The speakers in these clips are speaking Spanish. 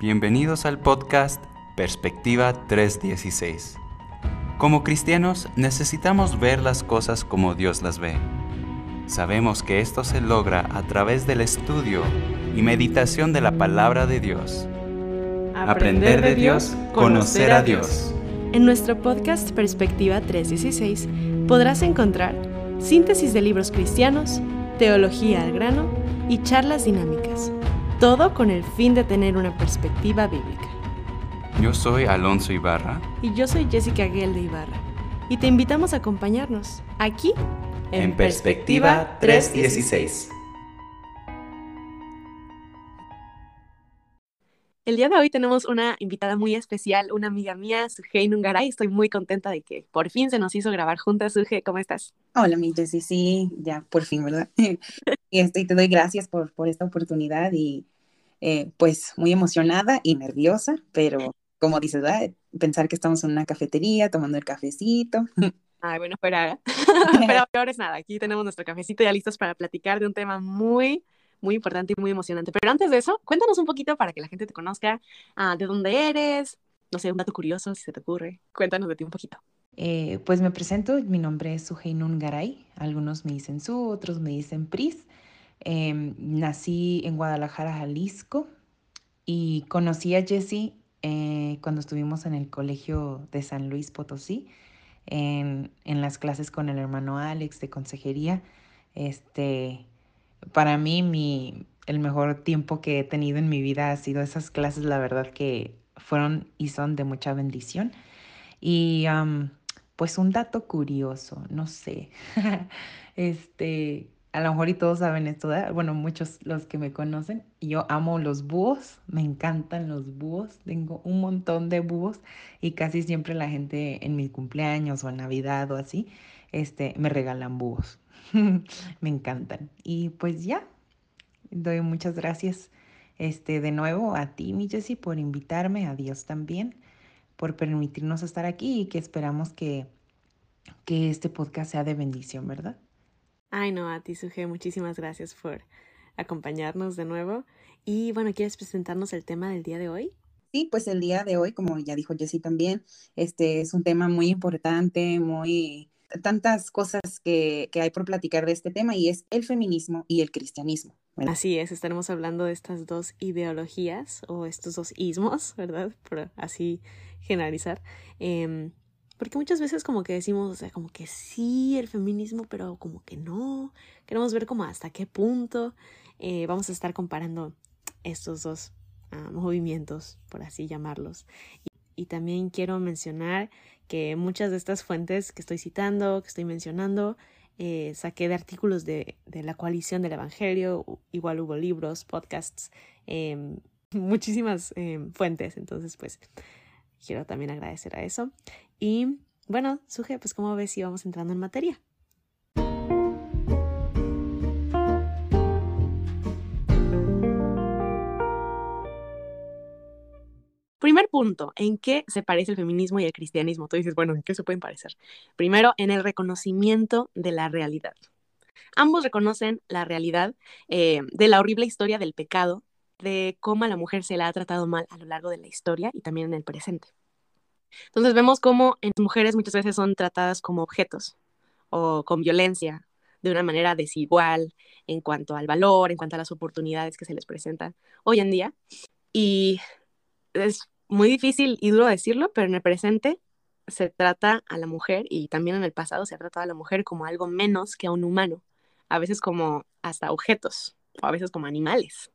Bienvenidos al podcast Perspectiva 316. Como cristianos necesitamos ver las cosas como Dios las ve. Sabemos que esto se logra a través del estudio y meditación de la palabra de Dios. Aprender de Dios, conocer a Dios. En nuestro podcast Perspectiva 316 podrás encontrar síntesis de libros cristianos, teología al grano y charlas dinámicas todo con el fin de tener una perspectiva bíblica. Yo soy Alonso Ibarra. Y yo soy Jessica Guel de Ibarra. Y te invitamos a acompañarnos aquí en, Perspectiva 316. El día de hoy tenemos una invitada muy especial, una amiga mía, Sujei Nungaray. Estoy muy contenta de que por fin se nos hizo grabar juntas. Suje, ¿cómo estás? Hola, mi Jessie, sí, ya por fin, ¿verdad? y estoy, te doy gracias por, por esta oportunidad y eh, pues muy emocionada y nerviosa, pero como dices, pensar que estamos en una cafetería tomando el cafecito. Ay, bueno, pero, pero ahora es nada, aquí tenemos nuestro cafecito ya listos para platicar de un tema muy, muy importante y muy emocionante. Pero antes de eso, cuéntanos un poquito para que la gente te conozca, uh, de dónde eres, no sé, un dato curioso si se te ocurre. Cuéntanos de ti un poquito. Eh, pues me presento, mi nombre es Sujeinun Garay, algunos me dicen Su, otros me dicen Pris. Em, nací en Guadalajara, Jalisco, y conocí a Jessie eh, cuando estuvimos en el colegio de San Luis Potosí, en, en, las clases con el hermano Alex de consejería. Este, para mí, mi, el mejor tiempo que he tenido en mi vida ha sido esas clases, la verdad que fueron y son de mucha bendición. Y pues un dato curioso, no sé, este, a lo mejor y todos saben esto, bueno, muchos los que me conocen, yo amo los búhos, me encantan los búhos, tengo un montón de búhos y casi siempre la gente en mi cumpleaños o en Navidad o así, este, me regalan búhos, me encantan. Y pues ya, doy muchas gracias este, de nuevo a ti, mi Jessie, por invitarme, a Dios también, por permitirnos estar aquí y que esperamos que, que este podcast sea de bendición, ¿verdad? Ay, no, a ti, Suje, muchísimas gracias por acompañarnos de nuevo. Y bueno, ¿quieres presentarnos el tema del día de hoy? Sí, pues el día de hoy, como ya dijo Jessie también, este es un tema muy importante, muy tantas cosas que, que, hay por platicar de este tema y es el feminismo y el cristianismo. Así es, estaremos hablando de estas dos ideologías o estos dos ismos, ¿verdad? Por así generalizar. Eh, porque muchas veces como que decimos, o sea, como que sí, el feminismo, pero como que no. Queremos ver como hasta qué punto eh, vamos a estar comparando estos dos uh, movimientos, por así llamarlos. Y, también quiero mencionar que muchas de estas fuentes que estoy citando, que estoy mencionando, eh, saqué de artículos de, la coalición del Evangelio, igual hubo libros, podcasts, eh, muchísimas em, fuentes. Entonces, pues quiero también agradecer a eso. Y bueno, Suje, pues como ves si vamos entrando en materia. Primer punto, ¿en qué se parece el feminismo y el cristianismo? Tú dices, bueno, ¿en qué se pueden parecer? Primero, en el reconocimiento de la realidad. Ambos reconocen la realidad eh, de la horrible historia del pecado, de cómo a la mujer se la ha tratado mal a lo largo de la historia y también en el presente. Entonces vemos cómo en mujeres muchas veces son tratadas como objetos o con violencia de una manera desigual en cuanto al valor, en cuanto a las oportunidades que se les presentan hoy en día. Y es muy difícil y duro decirlo, pero en el presente se trata a la mujer y también en el pasado se ha tratado a la mujer como algo menos que a un humano, a veces como hasta objetos o a veces como animales.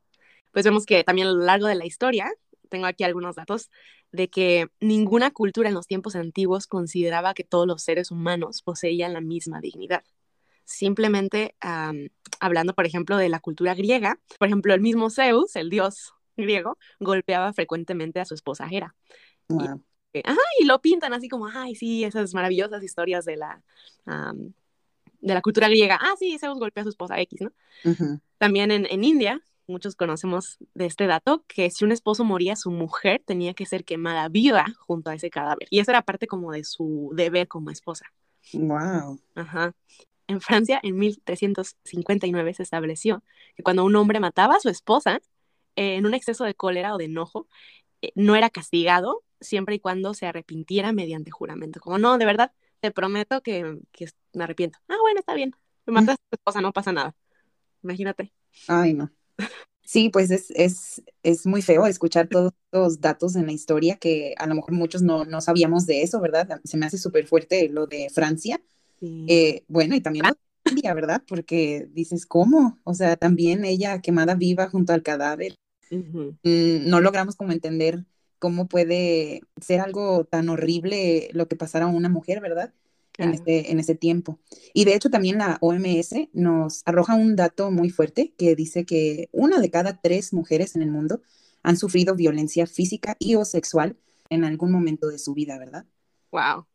Pues vemos que también a lo largo de la historia, tengo aquí algunos datos, de que ninguna cultura en los tiempos antiguos consideraba que todos los seres humanos poseían la misma dignidad. Simplemente hablando, por ejemplo, de la cultura griega, por ejemplo, el mismo Zeus, el dios griego, golpeaba frecuentemente a su esposa Hera. Y, y lo pintan así como, ay, sí, esas maravillosas historias de la, de la cultura griega. Ah, sí, Zeus golpea a su esposa X, ¿no? También en, en India, muchos conocemos de este dato, que si un esposo moría, su mujer tenía que ser quemada viva junto a ese cadáver. Y eso era parte como de su deber como esposa. Wow. Ajá. En Francia, en 1359, se estableció que cuando un hombre mataba a su esposa, eh, en un exceso de cólera o de enojo, eh, no era castigado siempre y cuando se arrepintiera mediante juramento. Como, no, de verdad, te prometo que, que me arrepiento. Ah, bueno, está bien. Me matas a tu esposa, no pasa nada. Imagínate. Ay, no. Sí, pues es, es, es muy feo escuchar todos los datos en la historia que a lo mejor muchos no, no sabíamos de eso, ¿verdad? Se me hace súper fuerte lo de Francia. Eh, bueno, y también lo de India, ¿verdad? Porque dices, ¿cómo? O sea, también ella quemada viva junto al cadáver. Mm, no logramos como entender cómo puede ser algo tan horrible lo que pasara a una mujer, ¿verdad? En, ese, en ese tiempo. Y de hecho también la OMS nos arroja un dato muy fuerte que dice que una de cada tres mujeres en el mundo han sufrido violencia física y o sexual en algún momento de su vida, ¿verdad? Wow.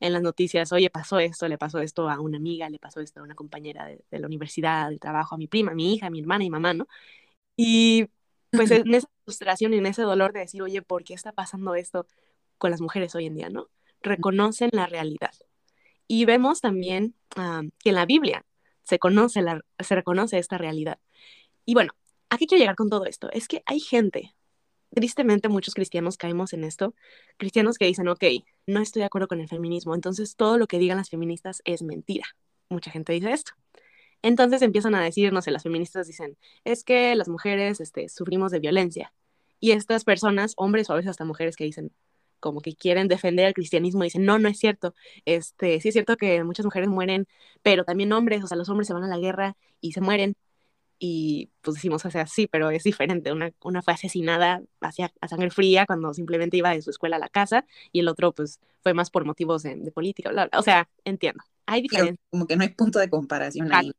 En las noticias, oye, pasó esto, le pasó esto a una amiga, le pasó esto a una compañera de, de la universidad, del trabajo, a mi prima, a mi hija, a mi hermana y mamá, ¿no? Y pues en esa frustración y en ese dolor de decir, oye, ¿por qué está pasando esto con las mujeres hoy en día, no? Reconocen la realidad. Y vemos también ah, que en la Biblia se, conoce se reconoce esta realidad. Y bueno, ¿a qué quiero llegar con todo esto? Es que hay gente, tristemente muchos cristianos caemos en esto, cristianos que dicen, ok, no estoy de acuerdo con el feminismo, entonces todo lo que digan las feministas es mentira. Mucha gente dice esto. Entonces empiezan a decir, no sé, las feministas dicen, es que las mujeres este, sufrimos de violencia. Y estas personas, hombres o a veces hasta mujeres que dicen, como que quieren defender el cristianismo, dicen, no, no es cierto. Este, sí es cierto que muchas mujeres mueren, pero también hombres, o sea, los hombres se van a la guerra y se mueren. Y pues decimos, o sea, sí, pero es diferente. Una, una fue asesinada hacia, a sangre fría cuando simplemente iba de su escuela a la casa y el otro pues fue más por motivos de, política. O sea, entiendo. Hay diferencias. Como que no hay punto de comparación ahí.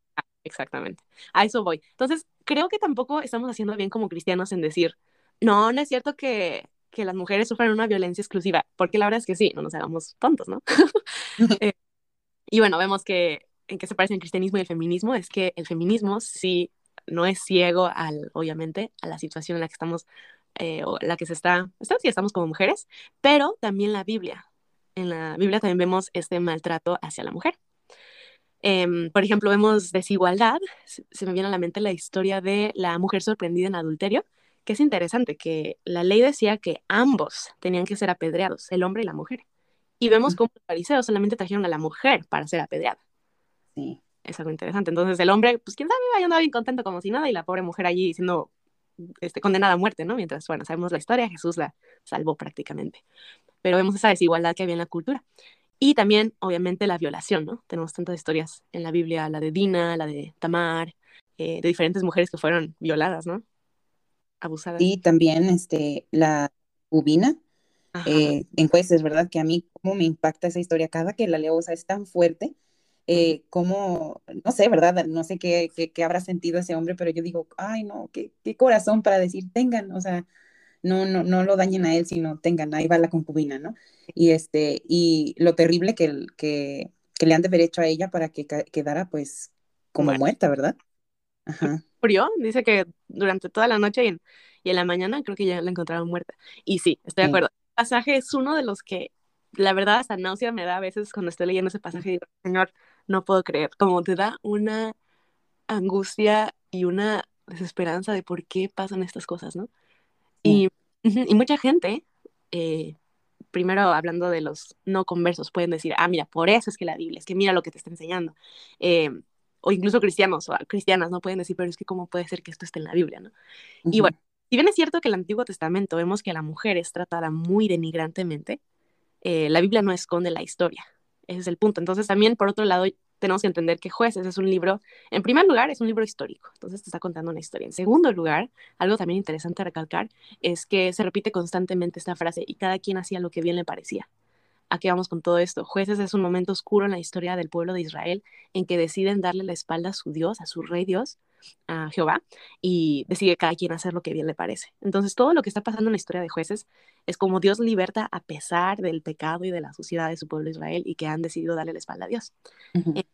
Exactamente. A eso voy. Entonces, creo que tampoco estamos haciendo bien como cristianos en decir, no, no es cierto que, que las mujeres sufran una violencia exclusiva, porque la verdad es que sí, no nos hagamos tontos, ¿no? Eh, y bueno, vemos que en qué se parece el cristianismo y el feminismo, es que el feminismo sí no es ciego al, obviamente, a la situación en la que estamos, eh, o la que se está, estamos, sí, estamos como mujeres, pero también la Biblia. En la Biblia también vemos este maltrato hacia la mujer. Em, por ejemplo, vemos desigualdad, se me viene a la mente la historia de la mujer sorprendida en adulterio, que es interesante, que la ley decía que ambos tenían que ser apedreados, el hombre y la mujer. Y vemos cómo los fariseos solamente trajeron a la mujer para ser apedreada. Sí. Es algo interesante. Entonces el hombre, pues quién sabe, ahí andaba bien contento como si nada, y la pobre mujer allí siendo este, condenada a muerte, ¿no? Mientras, bueno, sabemos la historia, Jesús la salvó prácticamente. Pero vemos esa desigualdad que había en la cultura. Y también, obviamente, la violación, ¿no? Tenemos tantas historias en la Biblia, la de Dina, la de Tamar, eh, de diferentes mujeres que fueron violadas, ¿no? Y también este, la Ubina, eh, en jueces, ¿verdad? Que a mí, cómo me impacta esa historia cada que la leo, o sea, es tan fuerte, eh, como, no sé, ¿verdad? No sé qué, qué, habrá sentido ese hombre, pero yo digo, ay, no, qué, qué corazón para decir, tengan, o sea, no, no, no lo dañen a él, sino tengan, ahí va la concubina, ¿no? Y este, y lo terrible que, que, que le han de haber hecho a ella para que quedara pues como muerta, ¿verdad? Ajá. Murió, dice que durante toda la noche y en, y en, la mañana creo que ya la encontraron muerta. Y sí, estoy de acuerdo. El pasaje es uno de los que, la verdad, hasta náusea me da a veces cuando estoy leyendo ese pasaje y digo, Señor, no puedo creer, como te da una angustia y una desesperanza de por qué pasan estas cosas, ¿no? Y, y mucha gente, eh, primero hablando de los no conversos, pueden decir, ah, mira, por eso es que la Biblia, es que mira lo que te está enseñando. Eh, o incluso cristianos o cristianas, ¿no? Pueden decir, pero es que cómo puede ser que esto esté en la Biblia, ¿no? Y bueno, si bien es cierto que en el Antiguo Testamento vemos que la mujer es tratada muy denigrantemente, eh, la Biblia no esconde la historia. Ese es el punto. Entonces también, por otro lado, tenemos que entender que Jueces es un libro, en primer lugar, es un libro histórico, entonces te está contando una historia. En segundo lugar, algo también interesante a recalcar es que se repite constantemente esta frase y cada quien hacía lo que bien le parecía. ¿A qué vamos con todo esto? Jueces es un momento oscuro en la historia del pueblo de Israel en que deciden darle la espalda a su Dios, a su rey Dios, a Jehová, y decide cada quien hacer lo que bien le parece. Entonces, todo lo que está pasando en la historia de jueces es como Dios liberta a pesar del pecado y de la suciedad de su pueblo Israel y que han decidido darle la espalda a Dios. Eh,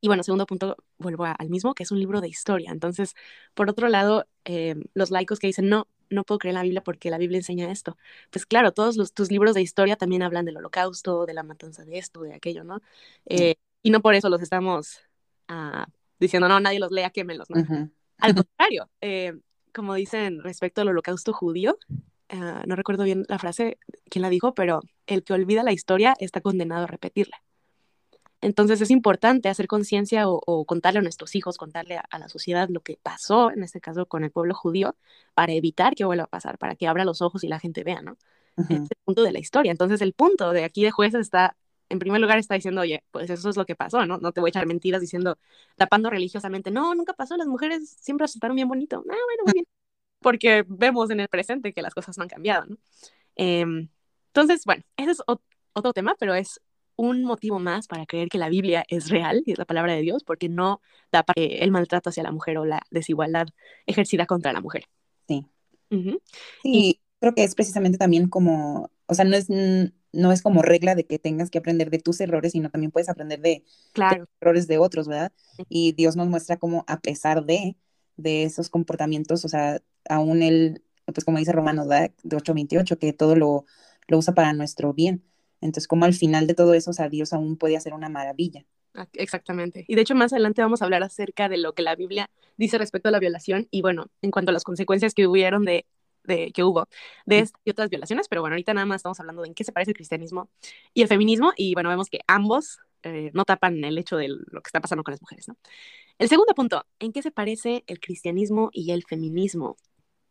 y bueno, segundo punto, vuelvo al mismo, que es un libro de historia. Entonces, por otro lado, eh, los laicos que dicen, no, no puedo creer en la Biblia porque la Biblia enseña esto. Pues claro, todos los, tus libros de historia también hablan del holocausto, de la matanza de esto, de aquello, ¿no? Eh, y no por eso los estamos ah, diciendo, no, nadie los lea, quémelos, ¿no? Al contrario, eh, como dicen respecto al holocausto judío, ah, no recuerdo bien la frase, quién la dijo, pero el que olvida la historia está condenado a repetirla. Entonces es importante hacer conciencia o, contarle a nuestros hijos, contarle a, la sociedad lo que pasó, en este caso con el pueblo judío, para evitar que vuelva a pasar, para que abra los ojos y la gente vea, ¿no? Este es el punto de la historia. Entonces el punto de aquí de jueces está, en primer lugar, está diciendo, oye, pues eso es lo que pasó, ¿no? No te voy a echar mentiras diciendo, tapando religiosamente, no, nunca pasó, las mujeres siempre aceptaron bien bonito. Ah, bueno, muy bien. Porque vemos en el presente que las cosas no han cambiado, ¿no? Em, entonces, bueno, ese es otro tema, pero es un motivo más para creer que la Biblia es real y es la palabra de Dios, porque no da para el maltrato hacia la mujer o la desigualdad ejercida contra la mujer. Sí. Sí, creo que es precisamente también como, o sea, no es, no es como regla de que tengas que aprender de tus errores, sino también puedes aprender de, claro. errores de otros, ¿verdad? Y Dios nos muestra como a pesar de, de esos comportamientos, o sea, aún él, pues como dice Romanos, ¿verdad? De 8.28, que todo lo, lo usa para nuestro bien. Entonces, como al final de todo eso, o sea, Dios aún puede hacer una maravilla. Ah, exactamente. Y de hecho, más adelante vamos a hablar acerca de lo que la Biblia dice respecto a la violación y bueno, en cuanto a las consecuencias que hubieron de, de que hubo de estas y otras violaciones, pero bueno, ahorita nada más estamos hablando de en qué se parece el cristianismo y el feminismo y bueno, vemos que ambos eh, no tapan el hecho de lo que está pasando con las mujeres, ¿no? El segundo punto, ¿en qué se parece el cristianismo y el feminismo?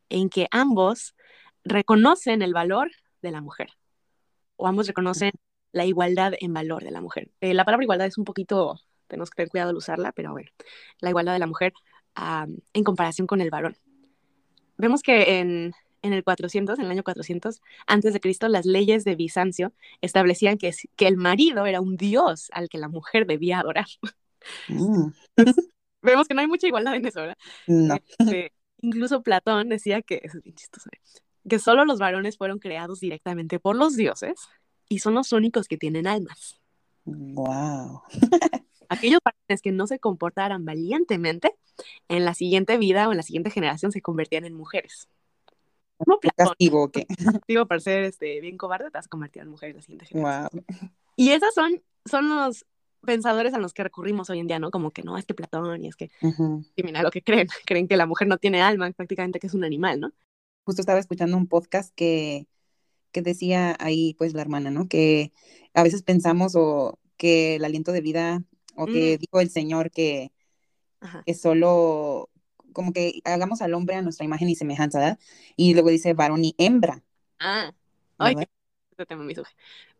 En que ambos reconocen el valor de la mujer o ambos reconocen la igualdad en valor de la mujer. Eh, la palabra igualdad es un poquito, tenemos que tener cuidado al usarla, pero bueno, la igualdad de la mujer en comparación con el varón. Vemos que en, en, el 400, en el año 400, antes de Cristo, las leyes de Bizancio establecían que, que el marido era un dios al que la mujer debía adorar. Mm. Vemos que no hay mucha igualdad en eso, ¿verdad? No. Este, incluso Platón decía que, es bien chistoso, ¿eh? Que solo los varones fueron creados directamente por los dioses y son los únicos que tienen almas. Wow. Aquellos varones que no se comportaran valientemente, en la siguiente vida o en la siguiente generación se convertían en mujeres. ¿No, castigo qué? Castigo por ser este, bien cobarde, te has convertido en mujer en la siguiente generación. Wow. Y esos son, son los pensadores a los que recurrimos hoy en día, ¿no? Como que no, es que Platón y es que, y mira lo que creen, creen que la mujer no tiene alma, prácticamente que es un animal, ¿no? Justo estaba escuchando un podcast que, que decía ahí, pues, la hermana, ¿no? Que a veces pensamos o que el aliento de vida, o que dijo el Señor que es solo como que hagamos al hombre a nuestra imagen y semejanza, ¿verdad? Y luego dice varón y hembra. Ah, ay,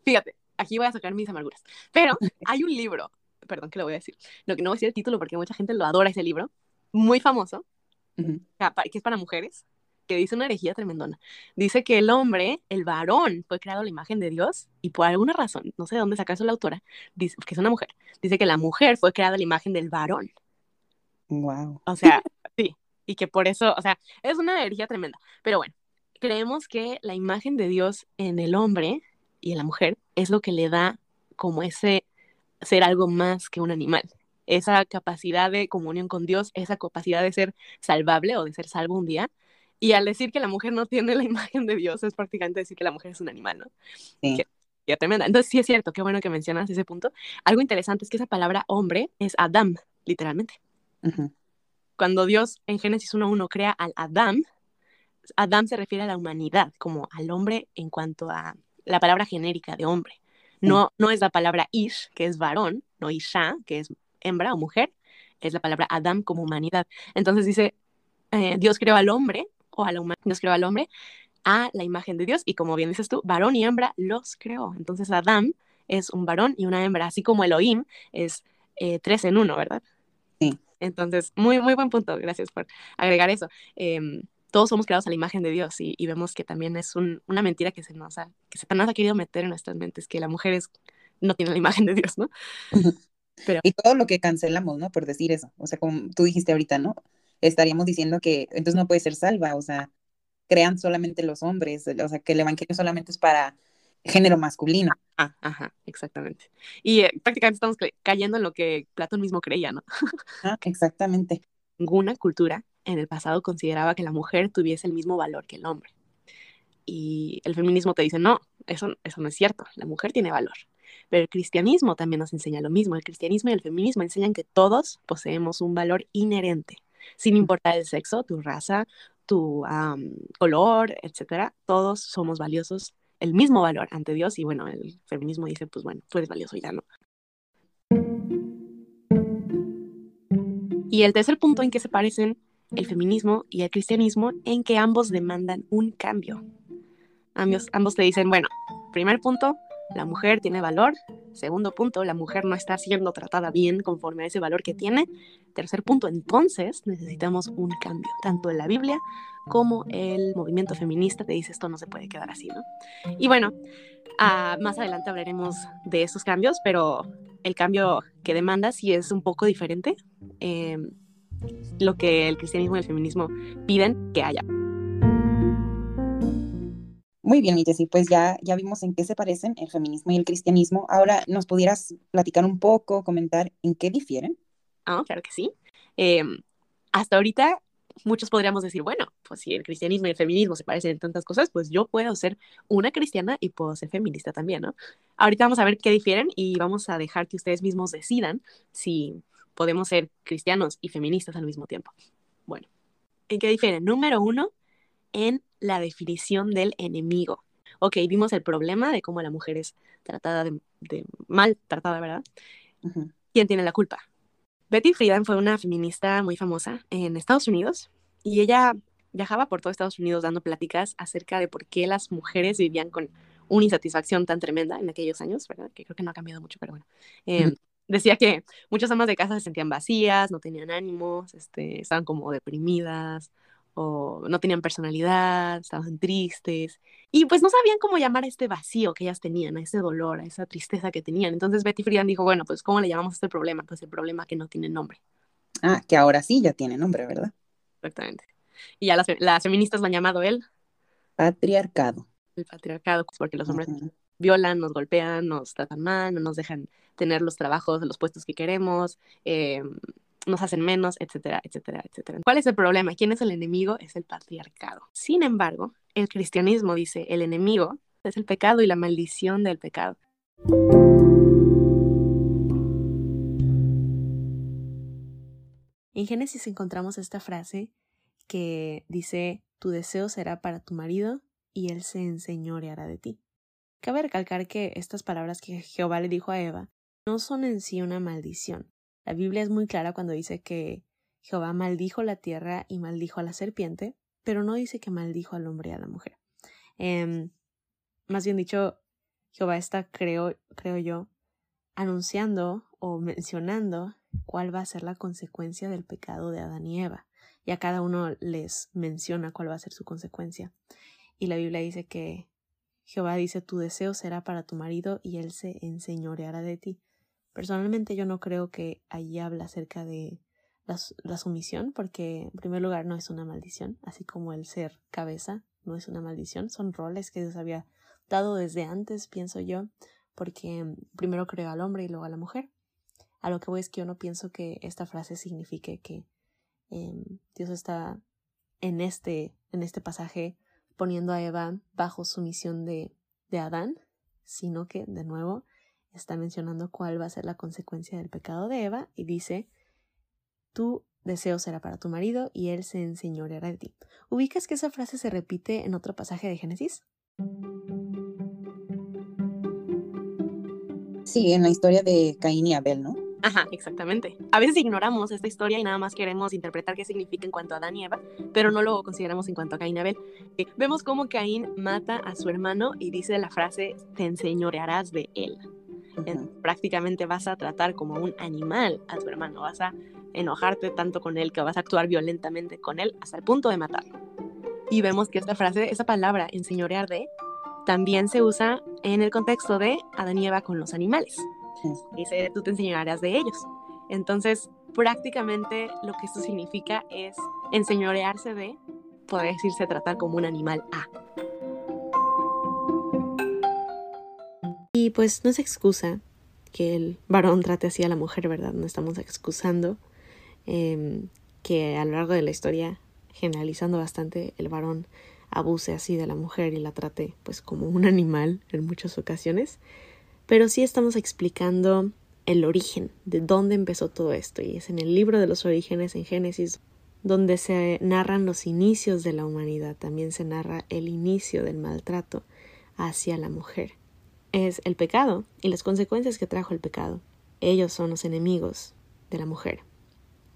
Fíjate, aquí voy a sacar mis amarguras. Pero hay un libro, perdón que lo voy a decir, no, que no voy a decir el título porque mucha gente lo adora ese libro, muy famoso, que es para mujeres, que dice una herejía tremendona. Dice que el hombre, el varón, fue creado a la imagen de Dios y por alguna razón, no sé de dónde saca eso la autora, dice, que es una mujer, dice que la mujer fue creada a la imagen del varón. Wow. O sea, sí, y que por eso, o sea, es una herejía tremenda. Pero bueno, creemos que la imagen de Dios en el hombre y en la mujer es lo que le da como ese ser algo más que un animal. Esa capacidad de comunión con Dios, esa capacidad de ser salvable o de ser salvo un día, y al decir que la mujer no tiene la imagen de Dios, es prácticamente decir que la mujer es un animal, ¿no? Sí. Que, tremenda. Entonces, sí es cierto, qué bueno que mencionas ese punto. Algo interesante es que esa palabra hombre es Adam, literalmente. Cuando Dios en Génesis 1.1 crea al Adam, Adam se refiere a la humanidad, como al hombre en cuanto a la palabra genérica de hombre. No, no es la palabra ish, que es varón, no isha, que es hembra o mujer, es la palabra Adam como humanidad. Entonces dice, eh, Dios creó al hombre o a la humanidad, Dios creó al hombre a la imagen de Dios y como bien dices tú, varón y hembra los creó. Entonces Adán es un varón y una hembra, así como Elohim es eh, tres en uno, ¿verdad? Sí. Entonces, muy, muy buen punto, gracias por agregar eso. Em, todos somos creados a la imagen de Dios y, vemos que también es una mentira que se nos ha, que Satanás ha querido meter en nuestras mentes, que la mujer es, no tiene la imagen de Dios, ¿no? Pero... Y todo lo que cancelamos, ¿no? Por decir eso. O sea, como tú dijiste ahorita, ¿no? Estaríamos diciendo que entonces no puede ser salva, o sea, crean solamente los hombres, o sea, que el evangelio solamente es para género masculino. Ah, ajá, exactamente. Y eh, prácticamente estamos cayendo en lo que Platón mismo creía, ¿no? ah, exactamente. Ninguna cultura en el pasado consideraba que la mujer tuviese el mismo valor que el hombre. Y el feminismo te dice, no, eso, eso no es cierto, la mujer tiene valor. Pero el cristianismo también nos enseña lo mismo. El cristianismo y el feminismo enseñan que todos poseemos un valor inherente sin importar el sexo, tu raza tu color, etcétera, todos somos valiosos, el mismo valor ante Dios y bueno, el feminismo dice, pues bueno, tú eres valioso y ya no. Y el tercer punto en que se parecen el feminismo y el cristianismo, en que ambos demandan un cambio. Ambos, ambos te dicen, bueno, primer punto, la mujer tiene valor. Segundo punto, la mujer no está siendo tratada bien conforme a ese valor que tiene. Tercer punto, entonces necesitamos un cambio, tanto en la Biblia como el movimiento feminista te dice esto no se puede quedar así, ¿no? Y bueno, ah, más adelante hablaremos de esos cambios, pero el cambio que demanda sí es un poco diferente. Em, lo que el cristianismo y el feminismo piden que haya. Muy bien, y pues ya, ya vimos en qué se parecen el feminismo y el cristianismo. Ahora, ¿nos pudieras platicar un poco, comentar en qué difieren? Ah, claro que sí. Em, hasta ahorita muchos podríamos decir, bueno, pues si el cristianismo y el feminismo se parecen en tantas cosas, pues yo puedo ser una cristiana y puedo ser feminista también, ¿no? Ahorita vamos a ver qué difieren y vamos a dejar que ustedes mismos decidan si podemos ser cristianos y feministas al mismo tiempo. Bueno, ¿en qué difieren? Número uno, en la definición del enemigo. Ok, vimos el problema de cómo la mujer es tratada de, mal tratada, ¿verdad? ¿Quién tiene la culpa? Betty Friedan fue una feminista muy famosa en Estados Unidos y ella viajaba por todo Estados Unidos dando pláticas acerca de por qué las mujeres vivían con una insatisfacción tan tremenda en aquellos años, ¿verdad? Que creo que no ha cambiado mucho, pero bueno. Em, decía que muchas amas de casa se sentían vacías, no tenían ánimos, este, estaban como deprimidas, o no tenían personalidad, estaban tristes y pues no sabían cómo llamar a este vacío que ellas tenían, a ese dolor, a esa tristeza que tenían. Entonces Betty Friedan dijo, bueno, pues ¿cómo le llamamos a este problema? Pues el problema que no tiene nombre. Ah, que ahora sí ya tiene nombre, ¿verdad? Exactamente. Y ya las, feministas lo han llamado él. Patriarcado. El patriarcado, pues, porque los hombres violan, nos golpean, nos tratan mal, no nos dejan tener los trabajos, los puestos que queremos, eh, nos hacen menos, etcétera, etcétera, etcétera. ¿Cuál es el problema? ¿Quién es el enemigo? Es el patriarcado. Sin embargo, el cristianismo dice, el enemigo es el pecado y la maldición del pecado. En Génesis encontramos esta frase que dice, tu deseo será para tu marido y él se enseñoreará de ti. Cabe recalcar que estas palabras que Jehová le dijo a Eva no son en sí una maldición, la Biblia es muy clara cuando dice que Jehová maldijo la tierra y maldijo a la serpiente, pero no dice que maldijo al hombre y a la mujer. Em, más bien dicho, Jehová está, creo, creo yo, anunciando o mencionando cuál va a ser la consecuencia del pecado de Adán y Eva. Y a cada uno les menciona cuál va a ser su consecuencia. Y la Biblia dice que Jehová dice, tu deseo será para tu marido y él se enseñoreará de ti. Personalmente yo no creo que allí habla acerca de la, sumisión, porque en primer lugar no es una maldición, así como el ser cabeza no es una maldición, son roles que Dios había dado desde antes, pienso yo, porque primero creó al hombre y luego a la mujer. A lo que voy es que yo no pienso que esta frase signifique que em, Dios está en este, en este pasaje poniendo a Eva bajo sumisión de, de Adán, sino que, de nuevo, está mencionando cuál va a ser la consecuencia del pecado de Eva y dice, tu deseo será para tu marido y él se enseñoreará de ti. ¿Ubicas que esa frase se repite en otro pasaje de Génesis? Sí, en la historia de Caín y Abel, ¿no? Ajá, exactamente. A veces ignoramos esta historia y nada más queremos interpretar qué significa en cuanto a Adán y Eva, pero no lo consideramos en cuanto a Caín y Abel. Eh, vemos cómo Caín mata a su hermano y dice la frase, te enseñorearás de él prácticamente vas a tratar como un animal a tu hermano, vas a enojarte tanto con él que vas a actuar violentamente con él hasta el punto de matarlo. Y vemos que esta frase, esa palabra, enseñorear de, también se usa en el contexto de Adán y Eva con los animales. Dice, tú te enseñarás de ellos. Entonces, prácticamente lo que esto significa es enseñorearse de, poder decirse tratar como un animal a. pues no es excusa que el varón trate así a la mujer, ¿verdad? No estamos excusando em, que a lo largo de la historia, generalizando bastante, el varón abuse así de la mujer y la trate pues como un animal en muchas ocasiones, pero sí estamos explicando el origen, de dónde empezó todo esto, y es en el libro de los orígenes, en Génesis, donde se narran los inicios de la humanidad, también se narra el inicio del maltrato hacia la mujer. Es el pecado y las consecuencias que trajo el pecado. Ellos son los enemigos de la mujer.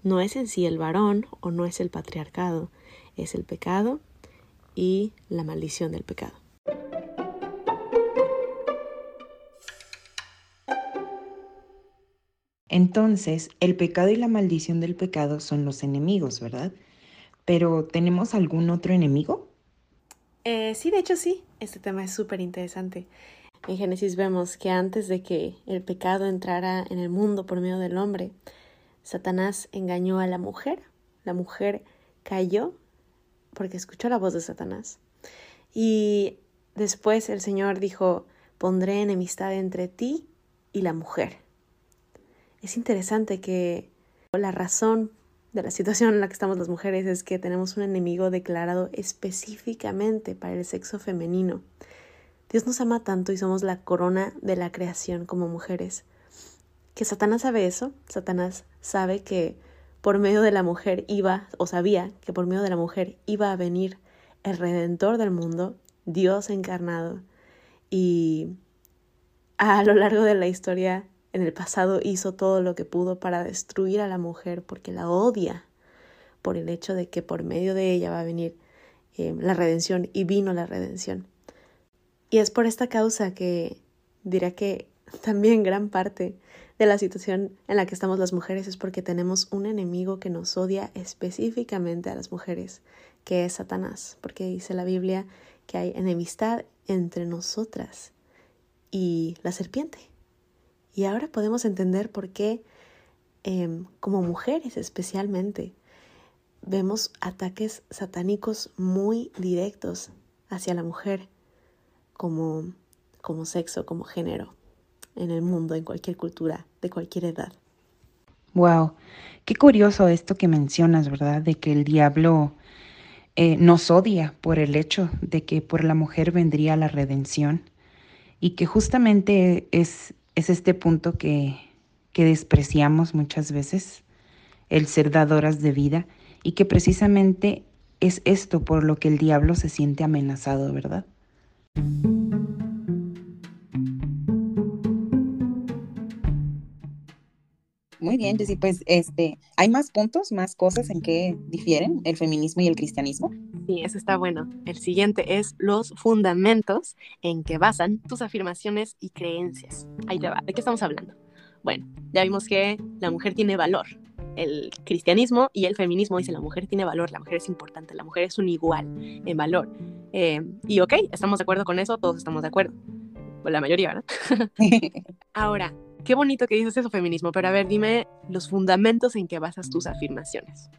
No es en sí el varón o no es el patriarcado, es el pecado y la maldición del pecado. Entonces, el pecado y la maldición del pecado son los enemigos, ¿verdad? Pero ¿tenemos algún otro enemigo? Eh, sí, de hecho sí. Este tema es súper interesante. En Génesis vemos que antes de que el pecado entrara en el mundo por medio del hombre, Satanás engañó a la mujer. La mujer cayó porque escuchó la voz de Satanás. Y después el Señor dijo, pondré enemistad entre ti y la mujer es interesante que la razón de la situación en la que estamos las mujeres es que tenemos un enemigo declarado específicamente para el sexo femenino. Dios nos ama tanto y somos la corona de la creación como mujeres. Que Satanás sabe eso, Satanás sabe que por medio de la mujer iba, o sabía que por medio de la mujer iba a venir el redentor del mundo, Dios encarnado. Y a lo largo de la historia en el pasado hizo todo lo que pudo para destruir a la mujer porque la odia por el hecho de que por medio de ella va a venir eh, la redención y vino la redención. Y es por esta causa que dirá que también gran parte de la situación en la que estamos las mujeres es porque tenemos un enemigo que nos odia específicamente a las mujeres, que es Satanás, porque dice la Biblia que hay enemistad entre nosotras y la serpiente. Y ahora podemos entender por qué, em, como mujeres especialmente, vemos ataques satánicos muy directos hacia la mujer como, como sexo, como género, en el mundo, en cualquier cultura, de cualquier edad. Wow, qué curioso esto que mencionas, ¿verdad? De que el diablo eh, nos odia por el hecho de que por la mujer vendría la redención y que justamente es es este punto que, que despreciamos muchas veces, el ser dadoras de vida, y que precisamente es esto por lo que el diablo se siente amenazado, ¿verdad? Muy bien, Jessy, pues este, ¿hay más puntos, más cosas en que difieren el feminismo y el cristianismo? Sí, eso está bueno. El siguiente es los fundamentos en que basan tus afirmaciones y creencias. Ahí te va. ¿De qué estamos hablando? Bueno, ya vimos que la mujer tiene valor. El cristianismo y el feminismo dicen la mujer tiene valor, la mujer es importante, la mujer es un igual en valor. Eh, y ok, estamos de acuerdo con eso, todos estamos de acuerdo. la mayoría, ¿verdad? Ahora, qué bonito que dices eso, feminismo, pero a ver, dime los fundamentos en que basas tus afirmaciones.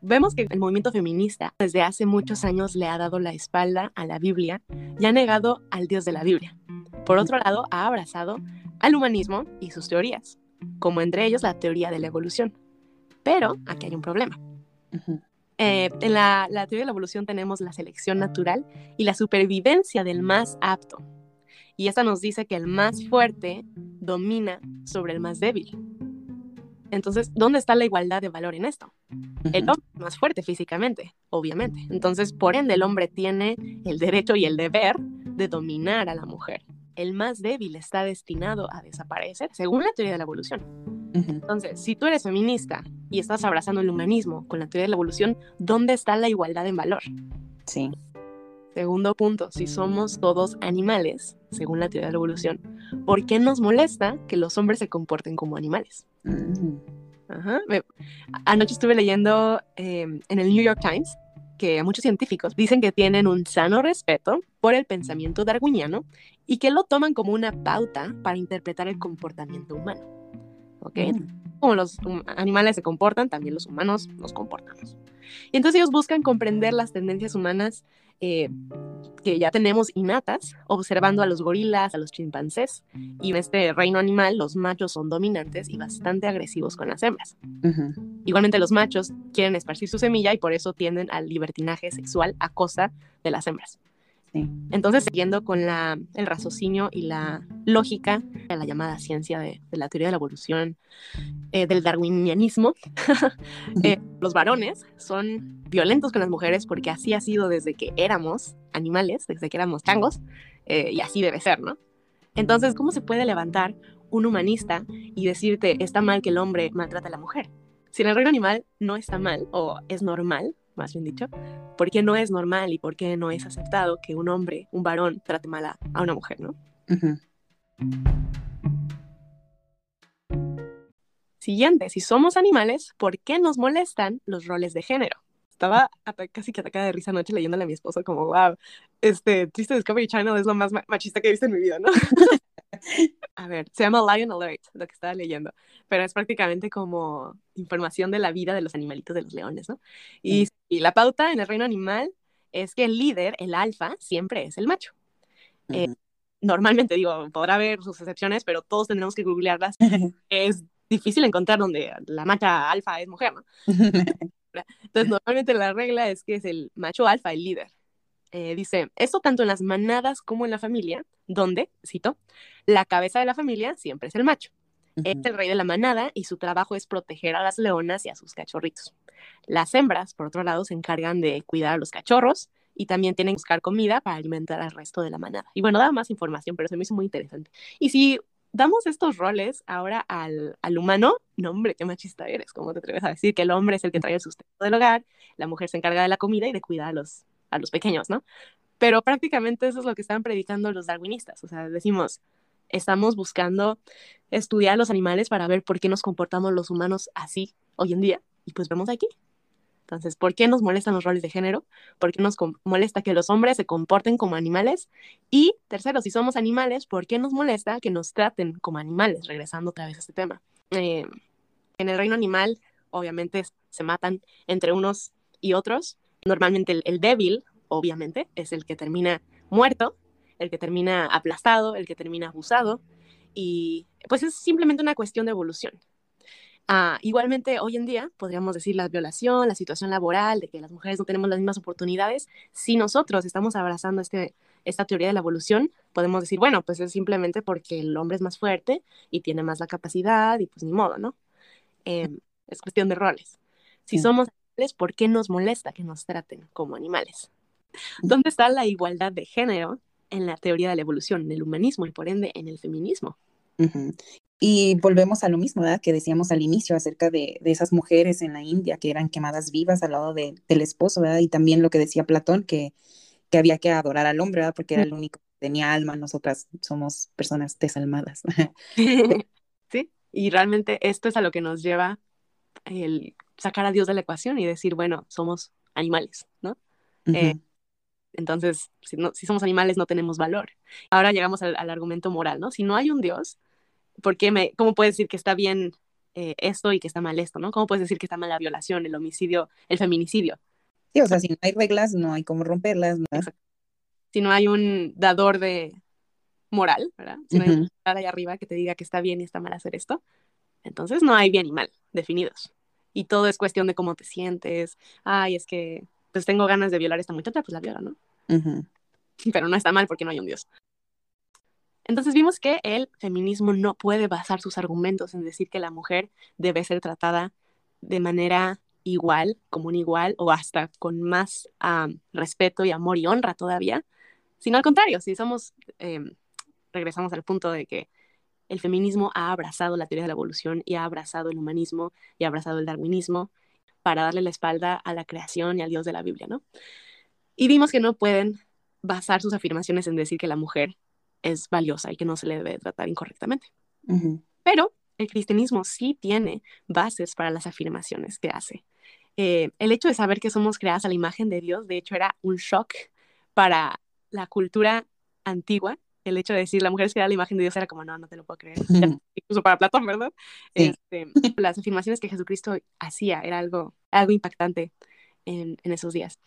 Vemos que el movimiento feminista desde hace muchos años le ha dado la espalda a la Biblia y ha negado al Dios de la Biblia. Por otro lado, ha abrazado al humanismo y sus teorías, como entre ellos la teoría de la evolución. Pero aquí hay un problema. Eh, en la, la teoría de la evolución tenemos la selección natural y la supervivencia del más apto. Y esta nos dice que el más fuerte domina sobre el más débil. Entonces, ¿dónde está la igualdad de valor en esto? El hombre es más fuerte físicamente, obviamente. Entonces, por ende, el hombre tiene el derecho y el deber de dominar a la mujer. El más débil está destinado a desaparecer, según la teoría de la evolución. Entonces, si tú eres feminista y estás abrazando el humanismo con la teoría de la evolución, ¿dónde está la igualdad en valor? Sí. Segundo punto, si somos todos animales, según la teoría de la evolución, ¿por qué nos molesta que los hombres se comporten como animales? Mm. anoche estuve leyendo em, en el New York Times que muchos científicos dicen que tienen un sano respeto por el pensamiento darwiniano y que lo toman como una pauta para interpretar el comportamiento humano. ¿Ok? Mm. Como los animales se comportan, también los humanos nos comportamos. Y entonces ellos buscan comprender las tendencias humanas eh, que ya tenemos innatas, observando a los gorilas, a los chimpancés. Y en este reino animal, los machos son dominantes y bastante agresivos con las hembras. Igualmente, los machos quieren esparcir su semilla y por eso tienden al libertinaje sexual a costa de las hembras. Entonces, siguiendo con el raciocinio y la lógica de la llamada ciencia de, la teoría de la evolución eh, del darwinianismo, eh, los varones son violentos con las mujeres porque así ha sido desde que éramos animales, desde que éramos changos, eh, y así debe ser, ¿no? Entonces, ¿cómo se puede levantar un humanista y decirte está mal que el hombre maltrate a la mujer? Si en el reino animal no está mal o es normal, más bien dicho, por qué no es normal y por qué no es aceptado que un hombre, un varón, trate mal a, una mujer, ¿no? Siguiente, si somos animales, ¿por qué nos molestan los roles de género? Estaba casi que atacada de risa anoche leyéndole a mi esposo como, wow, este triste Discovery Channel es lo más machista que he visto en mi vida, ¿no? a ver, se llama Lion Alert, lo que estaba leyendo, pero es prácticamente como información de la vida de los animalitos de los leones, ¿no? Y, la pauta en el reino animal es que el líder, el alfa, siempre es el macho. Eh, normalmente, digo, podrá haber sus excepciones, pero todos tendremos que googlearlas. es difícil encontrar donde la macha alfa es mujer, ¿no? Entonces, normalmente la regla es que es el macho alfa el líder. Eh, dice, esto tanto en las manadas como en la familia, donde, cito, la cabeza de la familia siempre es el macho. Es el rey de la manada y su trabajo es proteger a las leonas y a sus cachorritos. Las hembras, por otro lado, se encargan de cuidar a los cachorros y también tienen que buscar comida para alimentar al resto de la manada. Y bueno, da más información, pero se me hizo muy interesante. Y si damos estos roles ahora al, al, humano, no hombre, qué machista eres, ¿cómo te atreves a decir que el hombre es el que trae el sustento del hogar, la mujer se encarga de la comida y de cuidar a los, a los pequeños, ¿no? Pero prácticamente eso es lo que están predicando los darwinistas, o sea, decimos, estamos buscando estudiar a los animales para ver por qué nos comportamos los humanos así hoy en día, y pues vemos aquí. Entonces, ¿por qué nos molestan los roles de género? ¿Por qué nos molesta que los hombres se comporten como animales? Y tercero, si somos animales, ¿por qué nos molesta que nos traten como animales? Regresando otra vez a este tema. Eh, en el reino animal, obviamente, se matan entre unos y otros. Normalmente el débil, obviamente, es el que termina muerto, el que termina aplastado, el que termina abusado. Y pues es simplemente una cuestión de evolución. Ah, igualmente, hoy en día podríamos decir la violación, la situación laboral, de que las mujeres no tenemos las mismas oportunidades. Si nosotros estamos abrazando este, esta teoría de la evolución, podemos decir, bueno, pues es simplemente porque el hombre es más fuerte y tiene más la capacidad y pues ni modo, ¿no? Em, es cuestión de roles. Si somos animales, ¿por qué nos molesta que nos traten como animales? ¿Dónde está la igualdad de género en la teoría de la evolución, en el humanismo y por ende en el feminismo? Y volvemos a lo mismo, ¿verdad? Que decíamos al inicio acerca de, esas mujeres en la India que eran quemadas vivas al lado del esposo, ¿verdad? Y también lo que decía Platón, que, que había que adorar al hombre, ¿verdad? Porque era el único que tenía alma, nosotras somos personas desalmadas. sí, y realmente esto es a lo que nos lleva el sacar a Dios de la ecuación y decir, bueno, somos animales, ¿no? Eh, entonces, si, no, si, somos animales no tenemos valor. Ahora llegamos al, al argumento moral, ¿no? Si no hay un Dios, ¿por qué me, ¿cómo puedes decir que está bien eh, esto y que está mal esto, ¿no? ¿Cómo puedes decir que está mal la violación, el homicidio, el feminicidio? Sí, o sea, si no hay reglas, no hay cómo romperlas. ¿no? Si no hay un dador de moral, ¿verdad? Si no hay un ahí arriba que te diga que está bien y está mal hacer esto, entonces no hay bien y mal definidos. Y todo es cuestión de cómo te sientes. Ay, es que pues tengo ganas de violar a esta muchacha, pues la viola, ¿no? Pero no está mal porque no hay un Dios. Entonces vimos que el feminismo no puede basar sus argumentos en decir que la mujer debe ser tratada de manera igual, como un igual, o hasta con más respeto y amor y honra todavía, sino al contrario, si somos, em, regresamos al punto de que el feminismo ha abrazado la teoría de la evolución y ha abrazado el humanismo y ha abrazado el darwinismo para darle la espalda a la creación y al Dios de la Biblia, ¿no? Y vimos que no pueden basar sus afirmaciones en decir que la mujer es valiosa y que no se le debe tratar incorrectamente. Pero el cristianismo sí tiene bases para las afirmaciones que hace. Eh, el hecho de saber que somos creadas a la imagen de Dios, de hecho, era un shock para la cultura antigua. El hecho de decir la mujer es creada a la imagen de Dios era como, no, no te lo puedo creer. Incluso para Platón, ¿verdad? Este, las afirmaciones que Jesucristo hacía era algo, algo impactante en, en esos días.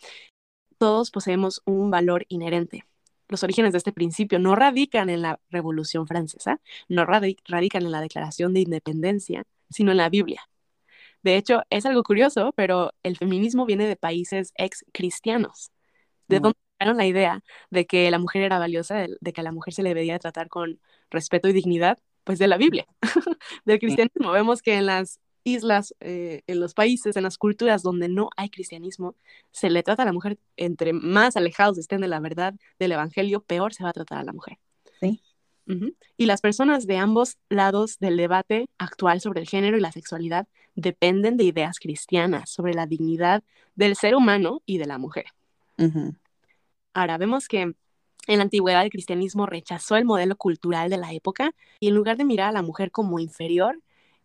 Todos poseemos un valor inherente los orígenes de este principio no radican en la Revolución Francesa, no radican en la Declaración de Independencia, sino en la Biblia. De hecho, es algo curioso, pero el feminismo viene de países ex cristianos. ¿De mm. dónde la idea de que la mujer era valiosa, de, que a la mujer se le debía tratar con respeto y dignidad, pues de la Biblia, del cristianismo. Vemos que en las islas, eh, en los países, en las culturas donde no hay cristianismo, se le trata a la mujer, entre más alejados estén de la verdad del Evangelio, peor se va a tratar a la mujer. Sí. Y las personas de ambos lados del debate actual sobre el género y la sexualidad dependen de ideas cristianas sobre la dignidad del ser humano y de la mujer. Ahora vemos que en la antigüedad el cristianismo rechazó el modelo cultural de la época y en lugar de mirar a la mujer como inferior,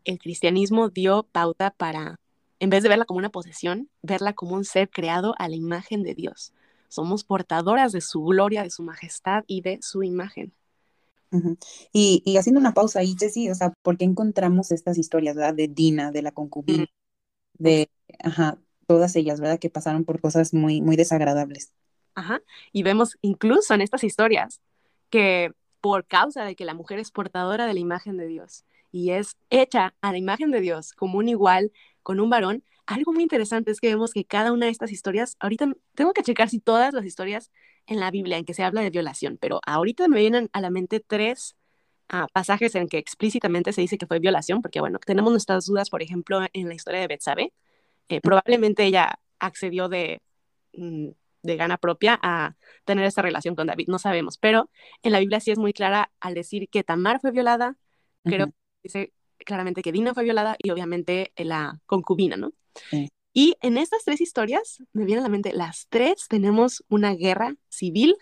el cristianismo dio pauta para, en vez de verla como una posesión, verla como un ser creado a la imagen de Dios. Somos portadoras de su gloria, de su majestad y de su imagen. y, haciendo una pausa ahí, Jessie, o sea, ¿por qué encontramos estas historias, ¿verdad? De Dina, de la concubina, de, ajá, todas ellas, ¿verdad? Que pasaron por cosas muy, muy desagradables. Ajá. Y vemos incluso en estas historias que por causa de que la mujer es portadora de la imagen de Dios y es hecha a la imagen de Dios como un igual con un varón, algo muy interesante es que vemos que cada una de estas historias, ahorita tengo que checar si todas las historias en la Biblia en que se habla de violación, pero ahorita me vienen a la mente tres ah, pasajes en que explícitamente se dice que fue violación, porque bueno, tenemos nuestras dudas, por ejemplo, en la historia de Betsabe, eh, probablemente ella accedió de, mm, de gana propia a tener esta relación con David, no sabemos, pero en la Biblia sí es muy clara al decir que Tamar fue violada, creo que dice claramente que Dina fue violada y obviamente la concubina, ¿no? Y en estas tres historias, me viene a la mente, las tres tenemos una guerra civil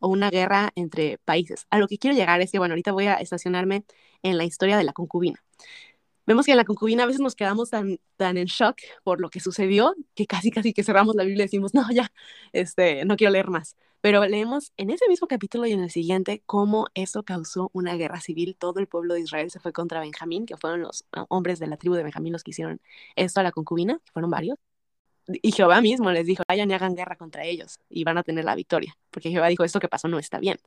o una guerra entre países. A lo que quiero llegar es que, bueno, ahorita voy a estacionarme en la historia de la concubina vemos que en la concubina a veces nos quedamos tan, tan en shock por lo que sucedió que casi, casi que cerramos la Biblia y decimos, no, ya, este, no quiero leer más. Pero leemos en ese mismo capítulo y en el siguiente cómo eso causó una guerra civil. Todo el pueblo de Israel se fue contra Benjamín, que fueron los ah, hombres de la tribu de Benjamín los que hicieron esto a la concubina, que fueron varios. Y Jehová mismo les dijo, vayan y hagan guerra contra ellos y van a tener la victoria, porque Jehová dijo, esto que pasó no está bien.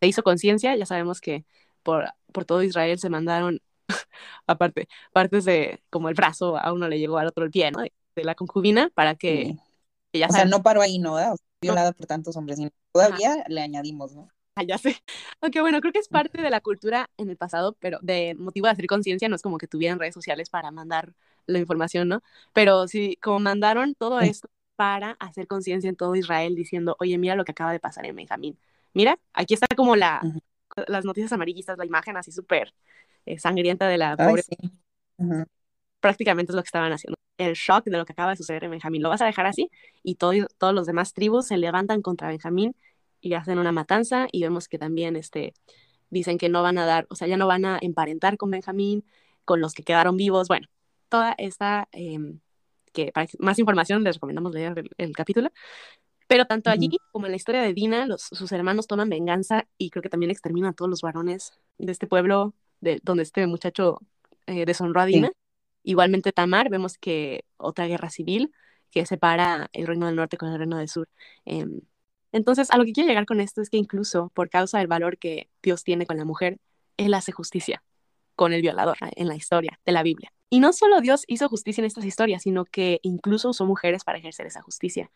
Se hizo conciencia, ya sabemos que por, por todo Israel se mandaron aparte, partes de como el brazo, a uno le llegó al otro el pie, ¿no? De, la concubina para que, ella O sea, no paró ahí, ¿no? violada por tantos hombres, y todavía le añadimos, ¿no? Ah, ya sé. Aunque bueno, creo que es parte de la cultura en el pasado, pero de motivo de hacer conciencia, no es como que tuvieran redes sociales para mandar la información, ¿no? Pero sí, como mandaron todo esto para hacer conciencia en todo Israel diciendo, oye, mira lo que acaba de pasar en Benjamín. Mira, aquí está como la, las noticias amarillistas, la imagen así súper eh, sangrienta de la pobre. Prácticamente es lo que estaban haciendo. El shock de lo que acaba de suceder en Benjamín. Lo vas a dejar así y todo, todos los demás tribus se levantan contra Benjamín y hacen una matanza y vemos que también este, dicen que no van a dar, o sea, ya no van a emparentar con Benjamín, con los que quedaron vivos. Bueno, toda esta, em, que para más información les recomendamos leer el, capítulo. Pero tanto allí como en la historia de Dina, los, sus hermanos toman venganza y creo que también exterminan a todos los varones de este pueblo de donde este muchacho eh, deshonró a Dina. Igualmente Tamar, vemos que otra guerra civil que separa el reino del norte con el reino del sur. Em, entonces, a lo que quiero llegar con esto es que incluso por causa del valor que Dios tiene con la mujer, Él hace justicia con el violador en la historia de la Biblia. Y no solo Dios hizo justicia en estas historias, sino que incluso usó mujeres para ejercer esa justicia.